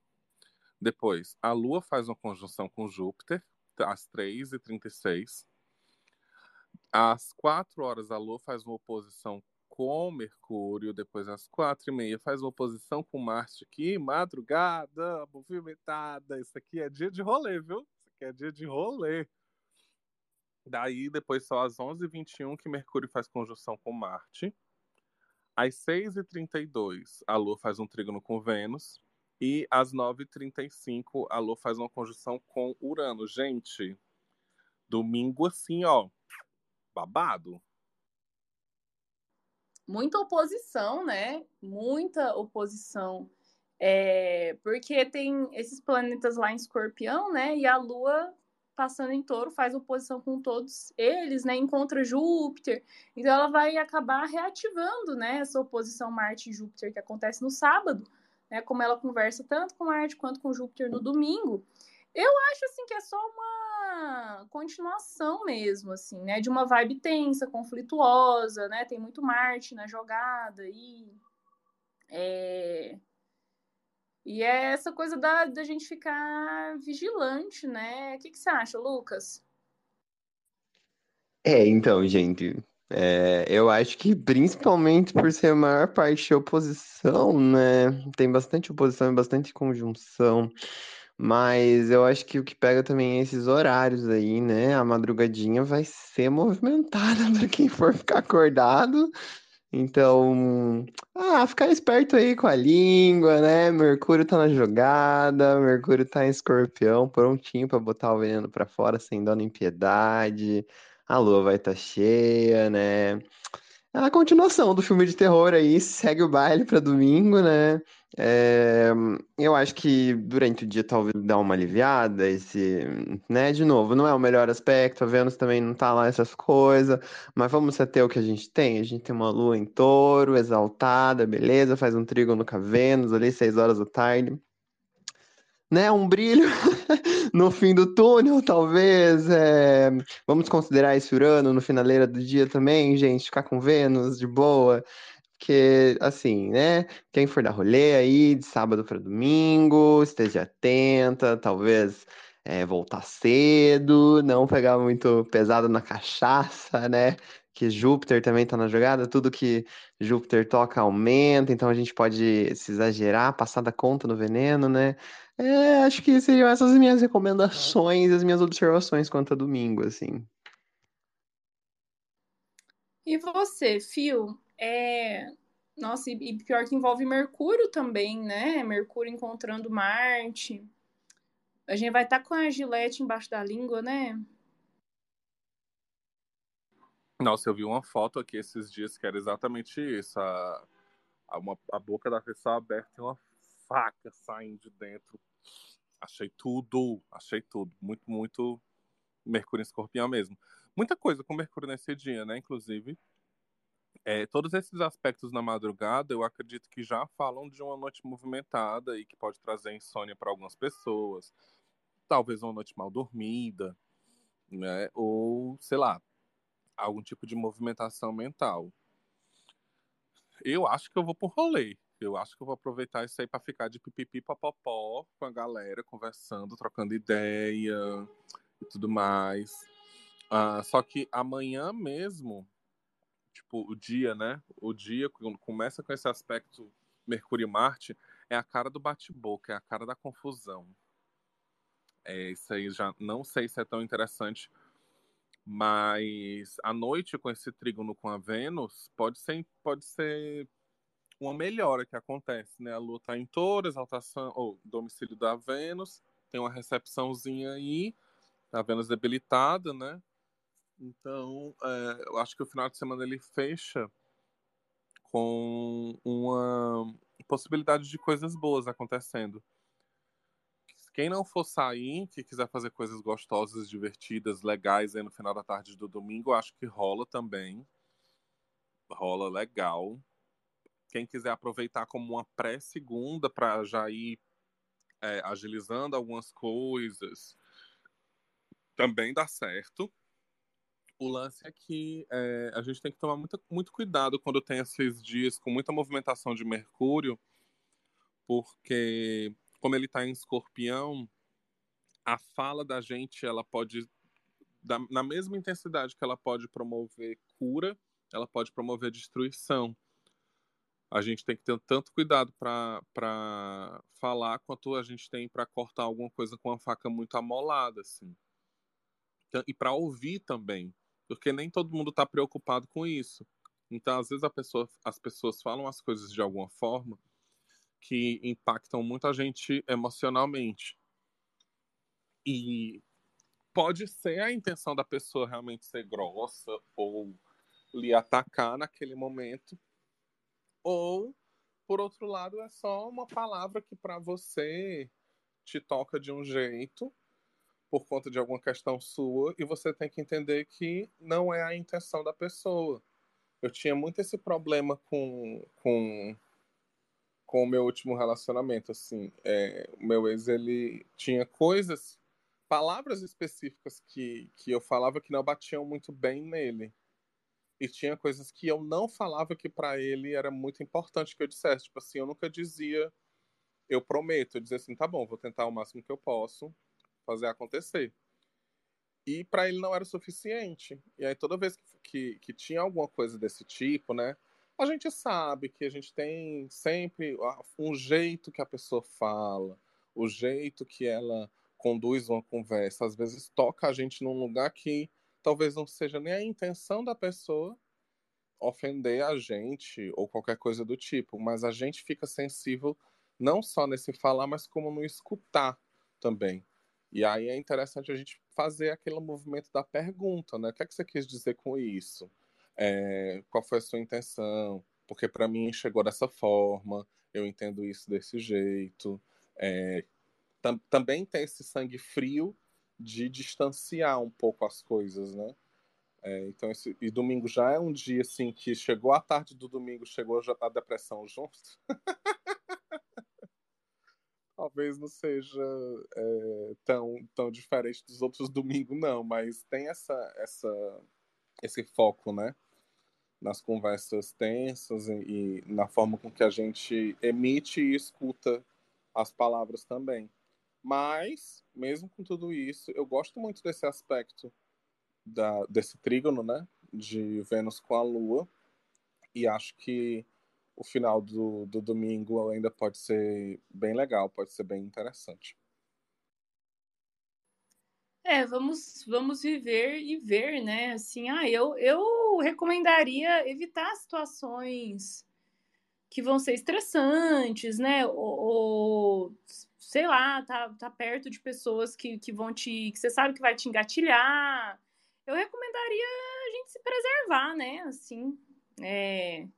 S3: Depois, a Lua faz uma conjunção com Júpiter, às 3h36. Às 4 horas, a Lua faz uma oposição com Mercúrio, depois às quatro e meia faz uma oposição com Marte aqui, madrugada, movimentada. Isso aqui é dia de rolê, viu? Isso aqui é dia de rolê. Daí, depois só às 11h21 que Mercúrio faz conjunção com Marte. Às 6h32, a Lua faz um trígono com Vênus. E às 9h35, a Lua faz uma conjunção com Urano. Gente, domingo assim, ó, babado
S1: muita oposição, né? Muita oposição. É, porque tem esses planetas lá em escorpião, né? E a Lua passando em touro faz oposição com todos eles, né? Encontra Júpiter. Então ela vai acabar reativando, né? Essa oposição Marte e Júpiter que acontece no sábado, né? Como ela conversa tanto com Marte quanto com Júpiter no domingo. Eu acho assim que é só uma continuação mesmo, assim, né? De uma vibe tensa, conflituosa, né? Tem muito Marte na jogada e é... e é essa coisa da, da gente ficar vigilante, né? O que, que você acha, Lucas?
S4: É, então, gente, é, eu acho que principalmente por ser a maior parte oposição, né? Tem bastante oposição e bastante conjunção. Mas eu acho que o que pega também é esses horários aí, né? A madrugadinha vai ser movimentada <laughs> para quem for ficar acordado. Então, ah, ficar esperto aí com a língua, né? Mercúrio tá na jogada, Mercúrio tá em escorpião, prontinho para botar o veneno para fora sem dó nem piedade. A lua vai estar tá cheia, né? É a continuação do filme de terror aí, segue o baile para domingo, né? É, eu acho que durante o dia talvez dá uma aliviada, esse, né? De novo, não é o melhor aspecto, a Vênus também não tá lá essas coisas, mas vamos até o que a gente tem. A gente tem uma lua em touro, exaltada, beleza, faz um trígono com a Vênus ali, seis horas da tarde. Né, um brilho <laughs> <laughs> no fim do túnel, talvez. É... Vamos considerar esse Urano no finaleira do dia também, gente, ficar com Vênus de boa. Porque, assim, né? Quem for dar rolê aí de sábado para domingo, esteja atenta, talvez é, voltar cedo, não pegar muito pesado na cachaça, né? Que Júpiter também tá na jogada, tudo que Júpiter toca aumenta, então a gente pode se exagerar, passar da conta no veneno, né? É, acho que seriam essas minhas recomendações, as minhas observações quanto a domingo, assim.
S1: E você, Fio? É... Nossa, e, pior que envolve Mercúrio também, né? Mercúrio encontrando Marte. A gente vai estar tá com a gilete embaixo da língua, né?
S3: Nossa, eu vi uma foto aqui esses dias que era exatamente isso. A, a, uma, a boca da pessoa aberta e uma faca saindo de dentro. Achei tudo, achei tudo. Muito, muito Mercúrio em escorpião mesmo. Muita coisa com Mercúrio nesse dia, né? Inclusive, é, todos esses aspectos na madrugada, eu acredito que já falam de uma noite movimentada e que pode trazer insônia para algumas pessoas. Talvez uma noite mal dormida, né? Ou, sei lá, algum tipo de movimentação mental. Eu acho que eu vou por rolê. Eu acho que eu vou aproveitar isso aí para ficar de pipipi papopó com a galera, conversando, trocando ideia e tudo mais. Uh, só que amanhã mesmo tipo, o dia, né? O dia, quando começa com esse aspecto Mercúrio e Marte, é a cara do bate-boca, é a cara da confusão. É, isso aí já não sei se é tão interessante, mas a noite com esse trígono com a Vênus pode ser, pode ser uma melhora que acontece, né? A Lua está em touro, exaltação, ou domicílio da Vênus, tem uma recepçãozinha aí, a Vênus debilitada, né? Então, é, eu acho que o final de semana ele fecha com uma possibilidade de coisas boas acontecendo. Quem não for sair, que quiser fazer coisas gostosas, divertidas, legais aí no final da tarde do domingo, acho que rola também. Rola legal. Quem quiser aproveitar como uma pré-segunda para já ir é, agilizando algumas coisas, também dá certo. O lance é que é, a gente tem que tomar muito, muito cuidado quando tem esses dias com muita movimentação de Mercúrio, porque como ele está em escorpião, a fala da gente ela pode, da, na mesma intensidade que ela pode promover cura, ela pode promover destruição. A gente tem que ter tanto cuidado para falar quanto a gente tem para cortar alguma coisa com uma faca muito amolada, assim. Então, e para ouvir também, porque nem todo mundo está preocupado com isso. Então, às vezes, pessoa, as pessoas falam as coisas de alguma forma que impactam muito a gente emocionalmente. E pode ser a intenção da pessoa realmente ser grossa ou lhe atacar naquele momento, ou por outro lado é só uma palavra que para você te toca de um jeito por conta de alguma questão sua e você tem que entender que não é a intenção da pessoa. Eu tinha muito esse problema com, com com o meu último relacionamento, assim, é, o meu ex, ele tinha coisas, palavras específicas que, que eu falava que não batiam muito bem nele. E tinha coisas que eu não falava que para ele era muito importante que eu dissesse. Tipo assim, eu nunca dizia, eu prometo, eu dizia assim, tá bom, vou tentar o máximo que eu posso fazer acontecer. E para ele não era o suficiente. E aí toda vez que, que, que tinha alguma coisa desse tipo, né? a gente sabe que a gente tem sempre um jeito que a pessoa fala, o jeito que ela conduz uma conversa. Às vezes toca a gente num lugar que talvez não seja nem a intenção da pessoa ofender a gente ou qualquer coisa do tipo, mas a gente fica sensível não só nesse falar, mas como no escutar também. E aí é interessante a gente fazer aquele movimento da pergunta, né? O que é que você quis dizer com isso? é, qual foi a sua intenção, porque para mim chegou dessa forma, eu entendo isso desse jeito. É, tam, também tem esse sangue frio de distanciar um pouco as coisas, né? É, então, esse, e domingo já é um dia assim que chegou a tarde do domingo, chegou já a depressão junto. <laughs> Talvez não seja é, tão, tão diferente dos outros domingos, não, mas tem essa, essa, esse foco, né? nas conversas tensas e, e, na forma com que a gente emite e escuta as palavras também. Mas, mesmo com tudo isso, eu gosto muito desse aspecto da, desse trígono, né? De Vênus com a Lua. E acho que o final do, do domingo ainda pode ser bem legal, pode ser bem interessante.
S1: É, vamos, vamos viver e ver, né? Assim, ah, eu, eu recomendaria evitar situações que vão ser estressantes, né? Ou, ou, sei lá, tá, tá perto de pessoas que, que vão te. que você sabe que vai te engatilhar. Eu recomendaria a gente se preservar, né? Assim. É,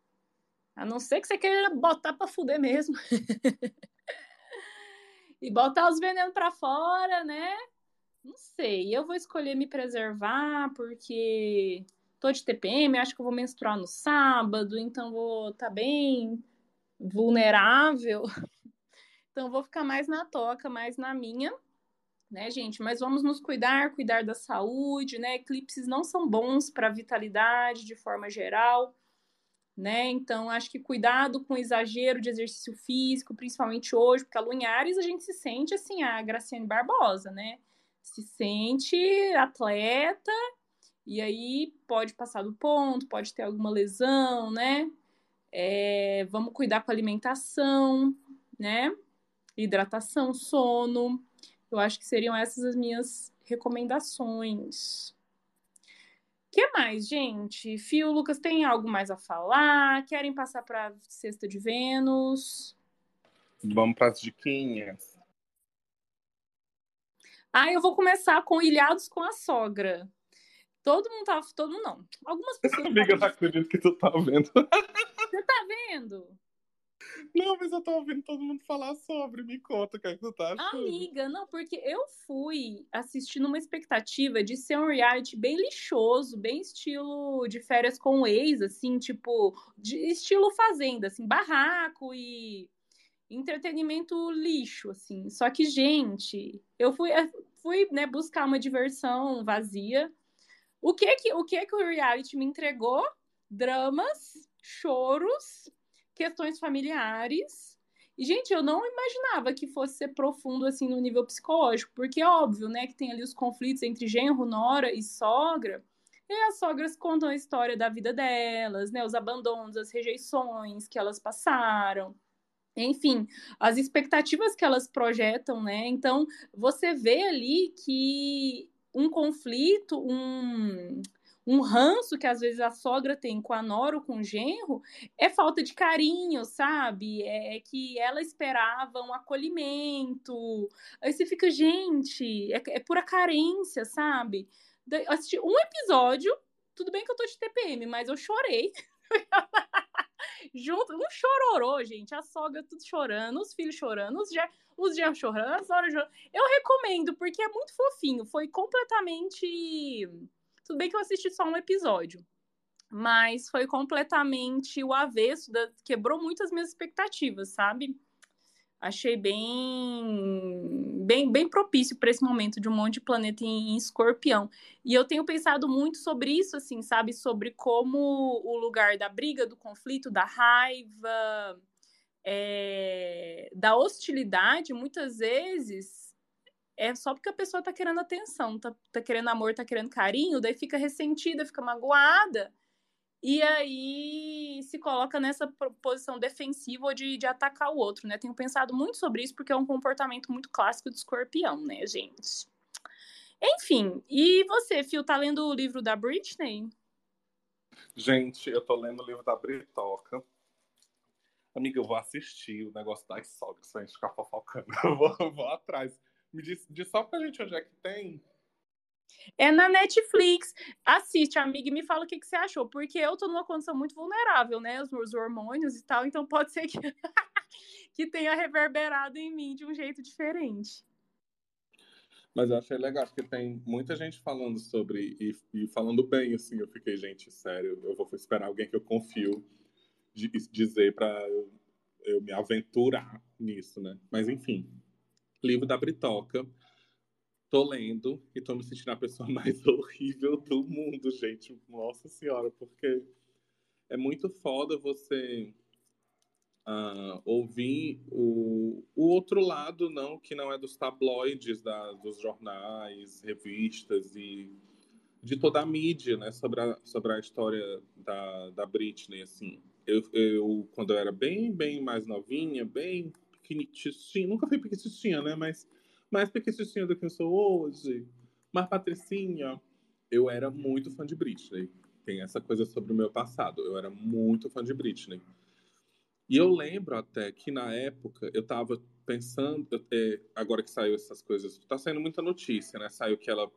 S1: a não ser que você queira botar pra fuder mesmo. <laughs> e botar os venenos pra fora, né? Não sei, eu vou escolher me preservar porque tô de TPM, acho que eu vou menstruar no sábado, então vou estar tá bem vulnerável. <laughs> Então vou ficar mais na toca, mais na minha, né, gente? Mas vamos nos cuidar, cuidar da saúde, né? Eclipses não são bons para a vitalidade de forma geral, né? Então acho que cuidado com o exagero de exercício físico, principalmente hoje, porque a Lua em Ares a gente se sente assim a Graciane Barbosa, né? se sente atleta E aí pode passar do ponto, pode ter alguma lesão, né? É, vamos cuidar com a alimentação, né? Hidratação, sono. Eu acho que seriam essas as minhas recomendações. que mais, gente? Fio, Lucas, tem algo mais a falar? Querem passar para Sexta de Vênus?
S3: Vamos para as diquinhas.
S1: Ah, eu vou começar com Ilhados com a Sogra. Todo mundo tava. Todo mundo não. Algumas pessoas. <laughs>
S3: Amiga, eu não acredito que tu tá vendo.
S1: Você tá vendo?
S3: Não, mas eu tô ouvindo todo mundo falar sobre. Me conta o que é que tu tá achando.
S1: Amiga, não, porque eu fui assistindo uma expectativa de ser um reality bem lixoso, bem estilo de férias com o ex, assim, tipo, de estilo fazenda, assim, barraco e entretenimento lixo, assim. Só que, gente, eu fui, fui né, buscar uma diversão vazia. O que que o que que o reality me entregou? Dramas, choros, questões familiares. E, gente, eu não imaginava que fosse ser profundo assim no nível psicológico, porque é óbvio, né, que tem ali os conflitos entre genro, nora e sogra. E as sogras contam a história da vida delas, né, os abandonos, as rejeições que elas passaram. Enfim, as expectativas que elas projetam, né? Então, você vê ali que um conflito, um, um ranço que às vezes a sogra tem com a nora ou com o genro é falta de carinho, sabe? É, é que ela esperava um acolhimento. Aí você fica, gente, é, é pura carência, sabe? Assisti um episódio, tudo bem que eu tô de TPM, mas eu chorei. <laughs> Junto, um chororô, gente. A sogra tudo chorando, os filhos chorando, os já os dias chorando, as horas chorando. Eu recomendo, porque é muito fofinho. Foi completamente. Tudo bem que eu assisti só um episódio. Mas foi completamente o avesso, da... quebrou muito as minhas expectativas, sabe? Achei bem, bem, bem propício para esse momento de um monte de planeta em, em, escorpião. E eu tenho pensado muito sobre isso, assim, sabe? Sobre como o lugar da briga, do conflito, da raiva, é, da hostilidade, muitas vezes é só porque a pessoa tá querendo atenção, tá, tá querendo amor, tá querendo carinho, daí fica ressentida, fica magoada e aí se coloca nessa posição defensiva ou de, de atacar o outro, né? Tenho pensado muito sobre isso porque é um comportamento muito clássico de escorpião, né, gente? Enfim, e você, Phil, tá lendo o livro da Britney?
S3: Gente, eu tô lendo o livro da Britoca. Amiga, eu vou assistir o negócio das sogras pra gente ficar fofocando. <laughs> Eu vou, eu vou atrás. Me diz, diz só pra gente onde é que tem.
S1: É na Netflix. Assiste, amiga, e me fala o que, que você achou. Porque eu tô numa condição muito vulnerável, né? Os meus hormônios e tal. Então pode ser que, <laughs> que tenha reverberado em mim de um jeito diferente.
S3: Mas eu achei legal, porque tem muita gente falando sobre e, e, falando bem, assim. Eu fiquei, gente, sério, eu vou esperar alguém que eu confio de, dizer para eu, eu me aventurar nisso, né? Mas enfim, livro da Britoca tô lendo e tô me sentindo a pessoa <laughs> mais horrível do mundo, gente. Nossa senhora, porque é muito foda você uh, ouvir o, o outro lado, não que não é dos tabloides, da, dos jornais, revistas e de toda a mídia, né, sobre a, sobre a história da, da Britney, assim. Eu, eu, quando eu era bem, bem mais novinha, bem pequenininha, nunca fui pequenininha, né, mas mais pequenininha do que eu sou hoje, mais patricinha. Eu era muito fã de Britney. Tem essa coisa sobre o meu passado. Eu era muito fã de Britney. E eu lembro até que na época eu tava pensando, é, agora que saiu essas coisas, tá saindo muita notícia, né? Saiu que ela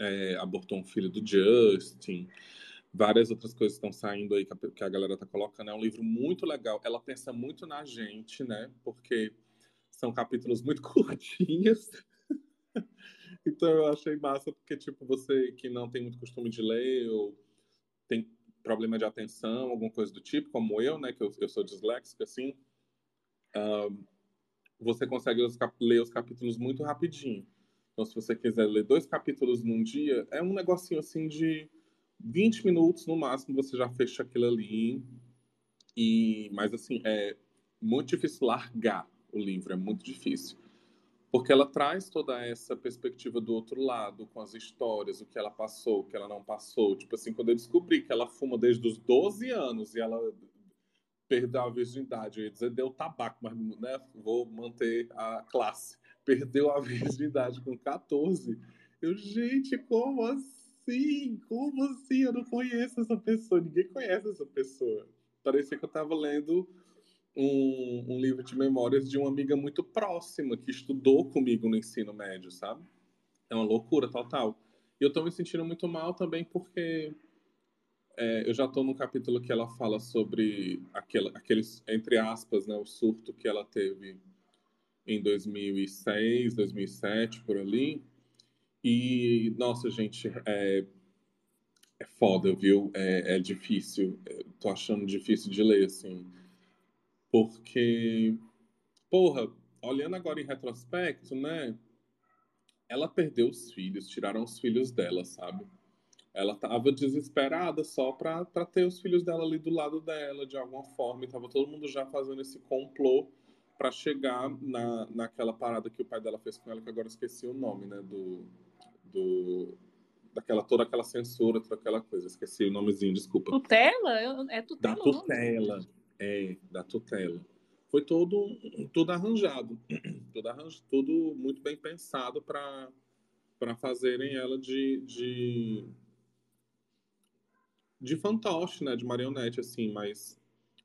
S3: é, abortou um filho do Justin, várias outras coisas estão saindo aí que a, galera tá colocando. É um livro muito legal. Ela pensa muito na gente, né? Porque são capítulos muito <laughs> curtinhos. <laughs> então eu achei massa, porque, tipo, você que não tem muito costume de ler ou tem problema de atenção, alguma coisa do tipo, como eu, né, que eu, eu sou disléxico, assim, uh, você consegue ler os capítulos muito rapidinho. Então, se você quiser ler dois capítulos num dia, é um negocinho assim de 20 minutos no máximo, você já fecha aquilo ali. E, mas assim, é muito difícil largar o livro, é muito difícil. porque ela traz toda essa perspectiva do outro lado, com as histórias, o que ela passou, o que ela não passou. Tipo assim, quando eu descobri que ela fuma desde os 12 anos e ela perdeu a virgindade, eu ia dizer deu tabaco, mas né, vou manter a classe. Perdeu a virgindade com 14. Eu, gente, como assim? Como assim? Eu não conheço essa pessoa, ninguém conhece essa pessoa. Parecia que eu estava lendo um, um, livro de memórias de uma amiga muito próxima que estudou comigo no ensino médio, sabe? É uma loucura total. E eu estou me sentindo muito mal também porque é, eu já estou no capítulo que ela fala sobre aquele, aqueles, entre aspas, né, o surto que ela teve em 2006, 2007, por ali. E, nossa, gente, é, é foda, viu? É, é difícil. Estou achando difícil de ler, assim. Porque, porra, olhando agora em retrospecto, né? Ela perdeu os filhos, tiraram os filhos dela, sabe? Ela tava desesperada só pra, pra ter os filhos dela ali do lado dela, de alguma forma. E tava todo mundo já fazendo esse complô para chegar na, naquela parada que o pai dela fez com ela, que agora esqueci o nome, né? Do. Do daquela toda aquela censura, toda aquela coisa. Esqueci o nomezinho, desculpa.
S1: Tutela? É tutela.
S3: Da tutela é, da tutela. Foi todo, tudo arranjado, <clears throat> tudo, arranj, tudo muito bem pensado para fazerem ela de, de, de fantoche, né, de marionete, assim, mas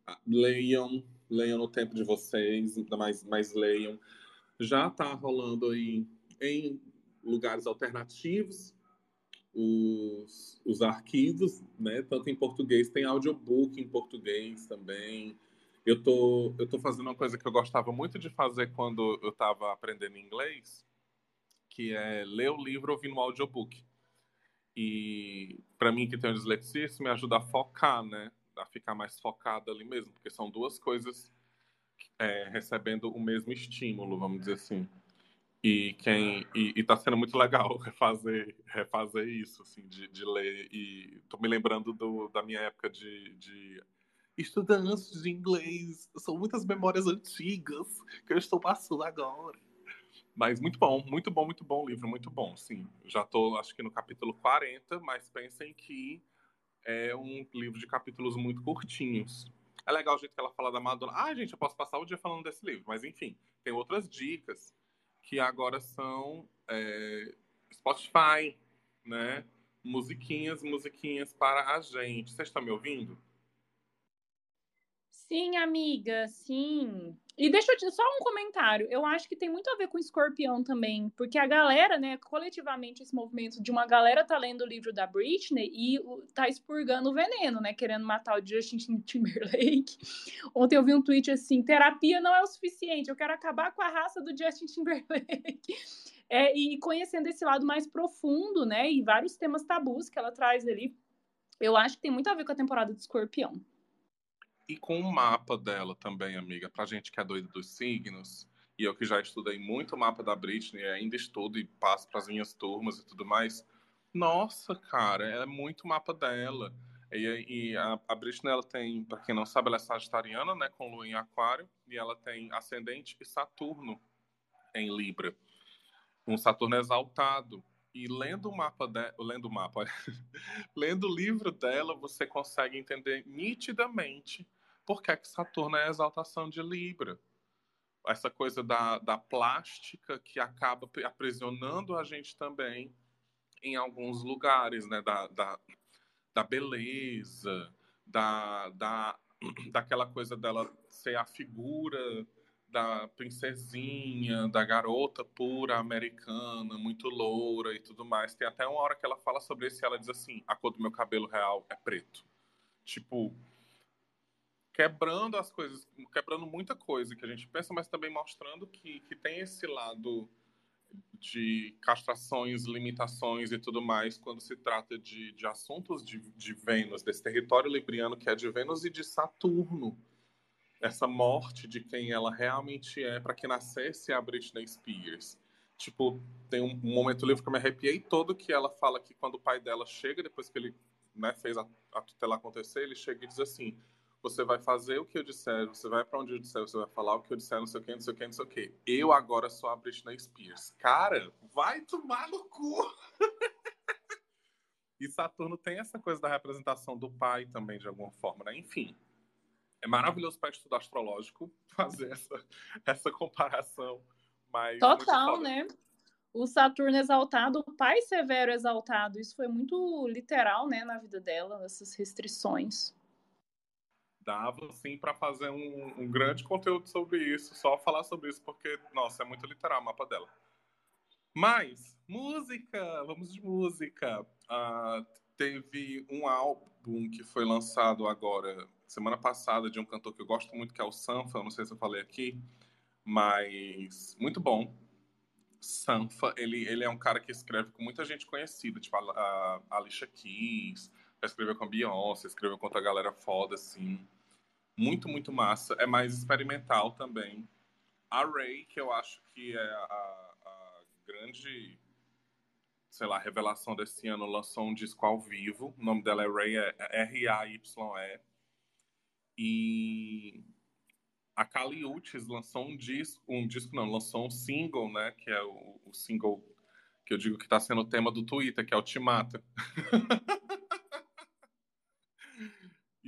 S3: ah, leiam, leiam no tempo de vocês, mas, mas leiam. Já está rolando aí em lugares alternativos os, os arquivos, né? Tanto em português, tem audiobook em português também. Eu tô, eu tô fazendo uma coisa que eu gostava muito de fazer quando eu estava aprendendo inglês, que é ler o livro ouvindo o audiobook. E para mim que tenho dislexia, isso me ajuda a focar, né? A ficar mais focado ali mesmo, porque são duas coisas é, recebendo o mesmo estímulo, vamos dizer assim. E quem e, e tá sendo muito legal <laughs> refazer refazer isso assim de, de ler. E tô me lembrando do, da minha época de, de estudantes de inglês. São muitas memórias antigas que eu estou passando agora. Mas muito bom muito bom muito bom livro muito bom sim. Já tô acho que no capítulo 40 mas pensem que é um livro de capítulos muito curtinhos. É legal o jeito que ela fala da Madonna. Ah gente eu posso passar o dia falando desse livro mas enfim tem outras dicas que agora são é, Spotify, né? Musiquinhas, musiquinhas para a gente. Vocês estão me ouvindo?
S1: Sim, amiga, sim. E deixa eu te só um comentário. Eu acho que tem muito a ver com escorpião também, porque a galera, né, coletivamente esse movimento de uma galera tá lendo o livro da Britney e tá expurgando o veneno, né, querendo matar o Justin Timberlake. <laughs> Ontem eu vi um tweet assim: terapia não é o suficiente, eu quero acabar com a raça do Justin Timberlake. <laughs> É, e conhecendo esse lado mais profundo, né, e vários temas tabus que ela traz ali, eu acho que tem muito a ver com a temporada do escorpião
S3: e com o mapa dela também, amiga. Pra gente que é doido dos signos, e eu que já estudei muito o mapa da Britney, ainda estudo e passo para as minhas turmas e tudo mais. Nossa, cara, é muito mapa dela. E, e a, a, Britney, ela tem, para quem não sabe, ela é sagitariana, né, com lua em aquário, e ela tem ascendente e Saturno em Libra. Um Saturno exaltado. E lendo o mapa dela, lendo o mapa, <laughs> lendo o livro dela, você consegue entender nitidamente por que, que Saturno é a exaltação de Libra. Essa coisa da, da plástica que acaba aprisionando a gente também em alguns lugares, né? Da, da, da beleza, da, da, daquela coisa dela ser a figura da princesinha, da garota pura americana, muito loura e tudo mais. Tem até uma hora que ela fala sobre isso e ela diz assim: a cor do meu cabelo real é preto. Tipo, quebrando as coisas, quebrando muita coisa que a gente pensa, mas também mostrando que, que tem esse lado de castrações, limitações e tudo mais quando se trata de, de assuntos de, de Vênus, desse território libriano que é de Vênus e de Saturno. Essa morte de quem ela realmente é para que nascesse a Britney Spears. Tipo, tem um, momento livre que eu me arrepiei todo que ela fala que quando o pai dela chega, depois que ele né, fez a, a tutela acontecer, ele chega e diz assim: você vai fazer o que eu disser, você vai para onde eu disser, você vai falar o que eu disser, não sei o que, não sei o que, não sei o que. Eu agora sou a Britney Spears. Cara, vai tomar no cu! <laughs> e Saturno tem essa coisa da representação do pai também, de alguma forma, né? Enfim, é maravilhoso para estudo astrológico <laughs> fazer essa, essa comparação. Mas
S1: Total, né? O Saturno exaltado, o pai severo exaltado. Isso foi muito literal, né, na vida dela, essas restrições
S3: dava assim para fazer um, um, grande conteúdo sobre isso, só falar sobre isso, porque, nossa, é muito literal o mapa dela. Mas, música, vamos de música. Uh, teve um álbum que foi lançado agora, semana passada, de um cantor que eu gosto muito, que é o Sanfa, não sei se eu falei aqui, mas muito bom. Sanfa, ele, ele é um cara que escreve com muita gente conhecida, tipo a, a Alicia Keys, escreveu com a Beyoncé, escreveu com outra galera foda, assim. Muito, muito massa. É mais experimental também. A Ray, que eu acho que é a, a grande, sei lá, revelação desse ano, lançou um disco ao vivo. O nome dela é Ray, é R-A-Y-E. E a Kali Uchis lançou um disco, um disco não, lançou um single, né, que é o, o single que eu digo que está sendo o tema do Twitter, que é o Timata. <laughs>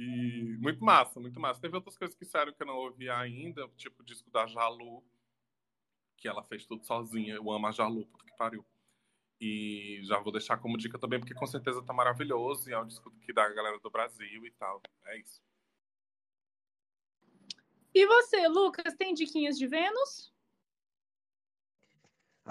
S3: E muito massa, muito massa. Teve outras coisas que saíram que eu não ouvi ainda, tipo o disco da Jalu, que ela fez tudo sozinha. Eu amo a Jalu, puta que pariu. E já vou deixar como dica também, porque com certeza tá maravilhoso e é um disco que dá a galera do Brasil e tal. É isso.
S1: E você, Lucas, tem diquinhas de Vênus?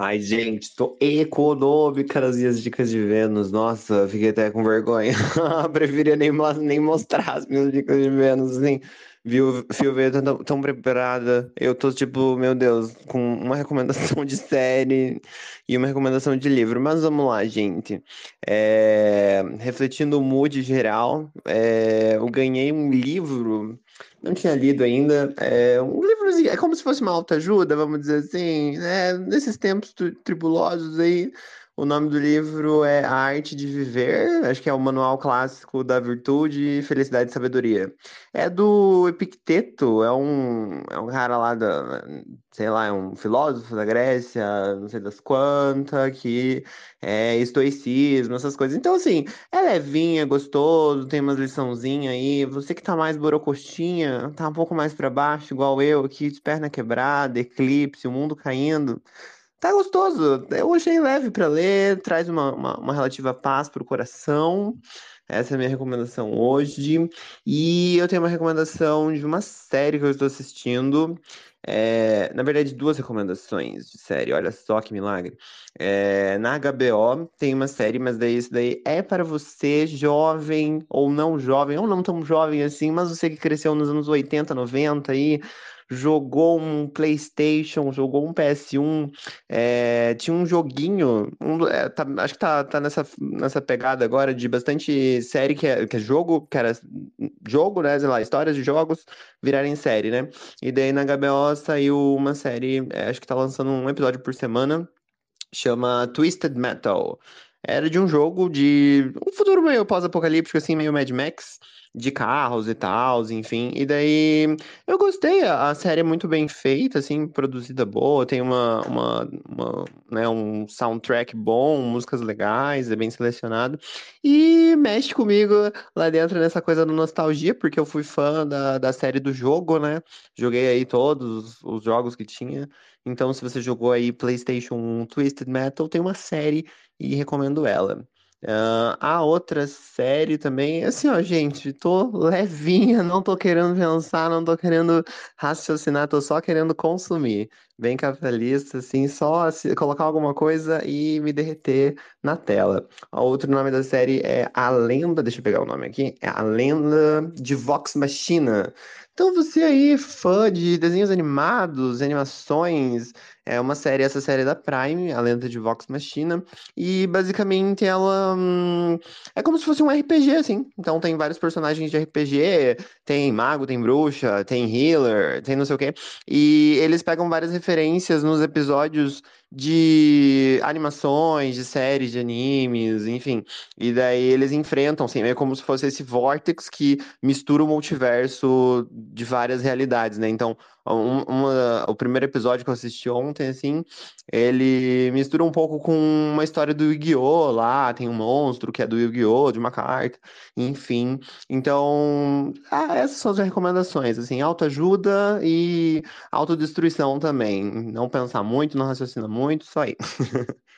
S4: Ai, gente, tô econômica nas minhas dicas de Vênus. Nossa, fiquei até com vergonha. <laughs> Preferia nem, nem mostrar as minhas dicas de Vênus, assim. Viu, Fio tão, tão preparada. Eu tô, tipo, meu Deus, com uma recomendação de série e uma recomendação de livro. Mas vamos lá, gente. É, refletindo o mood geral, é, eu ganhei um livro não tinha lido ainda. É um livrozinho, é como se fosse uma autoajuda, vamos dizer assim, né? Nesses tempos tribulosos aí, o nome do livro é A Arte de Viver, acho que é o manual clássico da virtude, felicidade e sabedoria. É do Epicteto, é um, é um cara lá da, sei lá, é um filósofo da Grécia, não sei das quantas, que é estoicismo, essas coisas. Então, assim, é levinha, gostoso, tem umas liçãozinhas aí. Você que tá mais borocostinha, tá um pouco mais para baixo, igual eu, aqui, de perna quebrada, eclipse, o mundo caindo. Tá gostoso. Eu achei leve para ler, traz uma, uma, uma relativa paz pro coração. Essa é a minha recomendação hoje. E eu tenho uma recomendação de uma série que eu estou assistindo. É, na verdade, duas recomendações de série. Olha só que milagre. É, na HBO tem uma série, mas daí isso daí é para você, jovem ou não jovem, ou não tão jovem assim, mas você que cresceu nos anos 80, 90 aí jogou um PlayStation, jogou um PS1, é, tinha um joguinho, um, é, tá, acho que tá, tá nessa, nessa pegada agora de bastante série que é, que é jogo, que era jogo, né, sei lá, histórias de jogos virarem série, né? E daí na HBO saiu uma série, é, acho que tá lançando um episódio por semana, chama Twisted Metal. Era de um jogo de um futuro meio pós-apocalíptico, assim, meio Mad Max de carros e tal, enfim. E daí eu gostei, a série é muito bem feita, assim, produzida boa, tem uma, uma, uma né, um soundtrack bom, músicas legais, é bem selecionado. E mexe comigo lá dentro nessa coisa da nostalgia, porque eu fui fã da, da série do jogo, né? Joguei aí todos os jogos que tinha. Então, se você jogou aí PlayStation 1 Twisted Metal, tem uma série e recomendo ela. Uh, a outra série também, assim, ó, gente, tô levinha, não tô querendo pensar, não tô querendo raciocinar, tô só querendo consumir. Bem capitalista, assim, só colocar alguma coisa e me derreter na tela. Outro nome da série é A Lenda, deixa eu pegar o nome aqui, é A Lenda de Vox Machina. Então você aí, fã de desenhos animados, animações, é uma série, essa série é da Prime, A Lenda de Vox Machina, e basicamente ela hum, é como se fosse um RPG, assim. Então tem vários personagens de RPG, tem mago, tem bruxa, tem healer, tem não sei o quê, e eles pegam várias referências nos episódios de animações, de séries, de animes, enfim. E daí eles enfrentam, assim, é como se fosse esse vórtex que mistura o multiverso de várias realidades, né? Então, um, uma, o primeiro episódio que eu assisti ontem, assim, ele mistura um pouco com uma história do Yu-Gi-Oh! lá, tem um monstro que é do Yu-Gi-Oh! de uma carta, enfim. Então, ah, essas são as recomendações, assim, autoajuda e autodestruição também. Não pensar muito, não raciocinar muito, só aí. <laughs>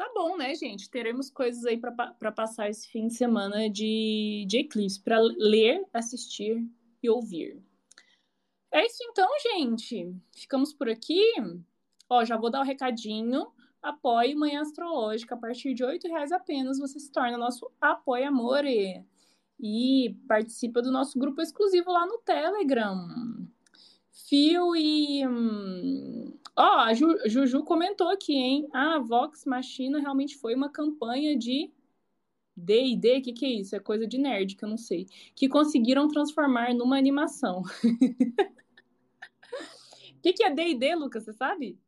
S1: Tá bom, né, gente? Teremos coisas aí para passar esse fim de semana de, de eclipse, para ler, assistir e ouvir. É isso então, gente. Ficamos por aqui. Ó, já vou dar o um recadinho. Apoie Manhã Astrológica. A partir de R$ reais apenas você se torna nosso apoio amore. E participa do nosso grupo exclusivo lá no Telegram. Fio e. Hum, ó, oh, a Ju, Juju comentou aqui, hein? Ah, a Vox Machina realmente foi uma campanha de D e D, o que, que é isso? É coisa de nerd que eu não sei. Que conseguiram transformar numa animação. <laughs> O que, que é D&D, Lucas? Você sabe?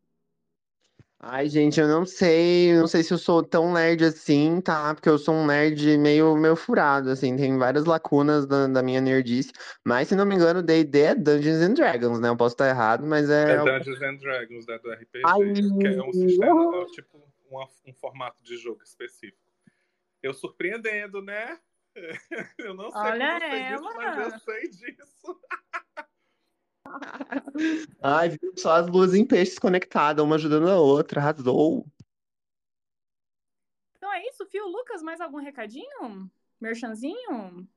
S4: Ai, gente, eu não sei, não sei se eu sou tão nerd assim, tá? Porque eu sou um nerd meio, meio furado, assim, tem várias lacunas da, da minha nerdice. Mas, se não me engano, D&D é Dungeons and Dragons, né? Eu posso estar errado, mas é...
S3: É Dungeons and Dragons, né? Do RPG, Ai, que é um sistema, é, tipo, um, um formato de jogo específico. Eu surpreendendo, né? <laughs> Eu não sei
S1: Olha
S3: como eu
S1: sei
S3: disso, mas eu sei disso. <laughs> <laughs>
S4: Ai, viu só as luzes em peixes conectadas, uma ajudando a outra, arrasou.
S1: Então é isso, Fio. Lucas, mais algum recadinho? Merchanzinho?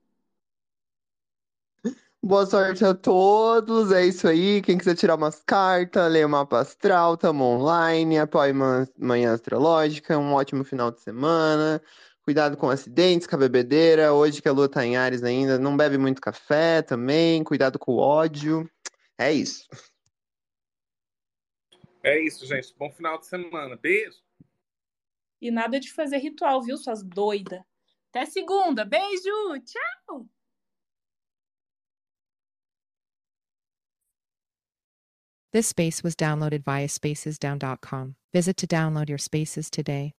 S4: Boa sorte a todos, é isso aí. Quem quiser tirar umas cartas, ler o mapa astral, tamo online, apoie Manhã Astrológica, um ótimo final de semana. Cuidado com acidentes, com a bebedeira. Hoje que a lua tá em Ares ainda, não bebe muito café também. Cuidado com o ódio. É isso.
S3: É isso, gente. Bom final de semana. Beijo.
S1: E nada de fazer ritual, viu, suas doidas? Até segunda. Beijo. Tchau.
S5: This space was downloaded via spacesdown.com. Visit to download your spaces today.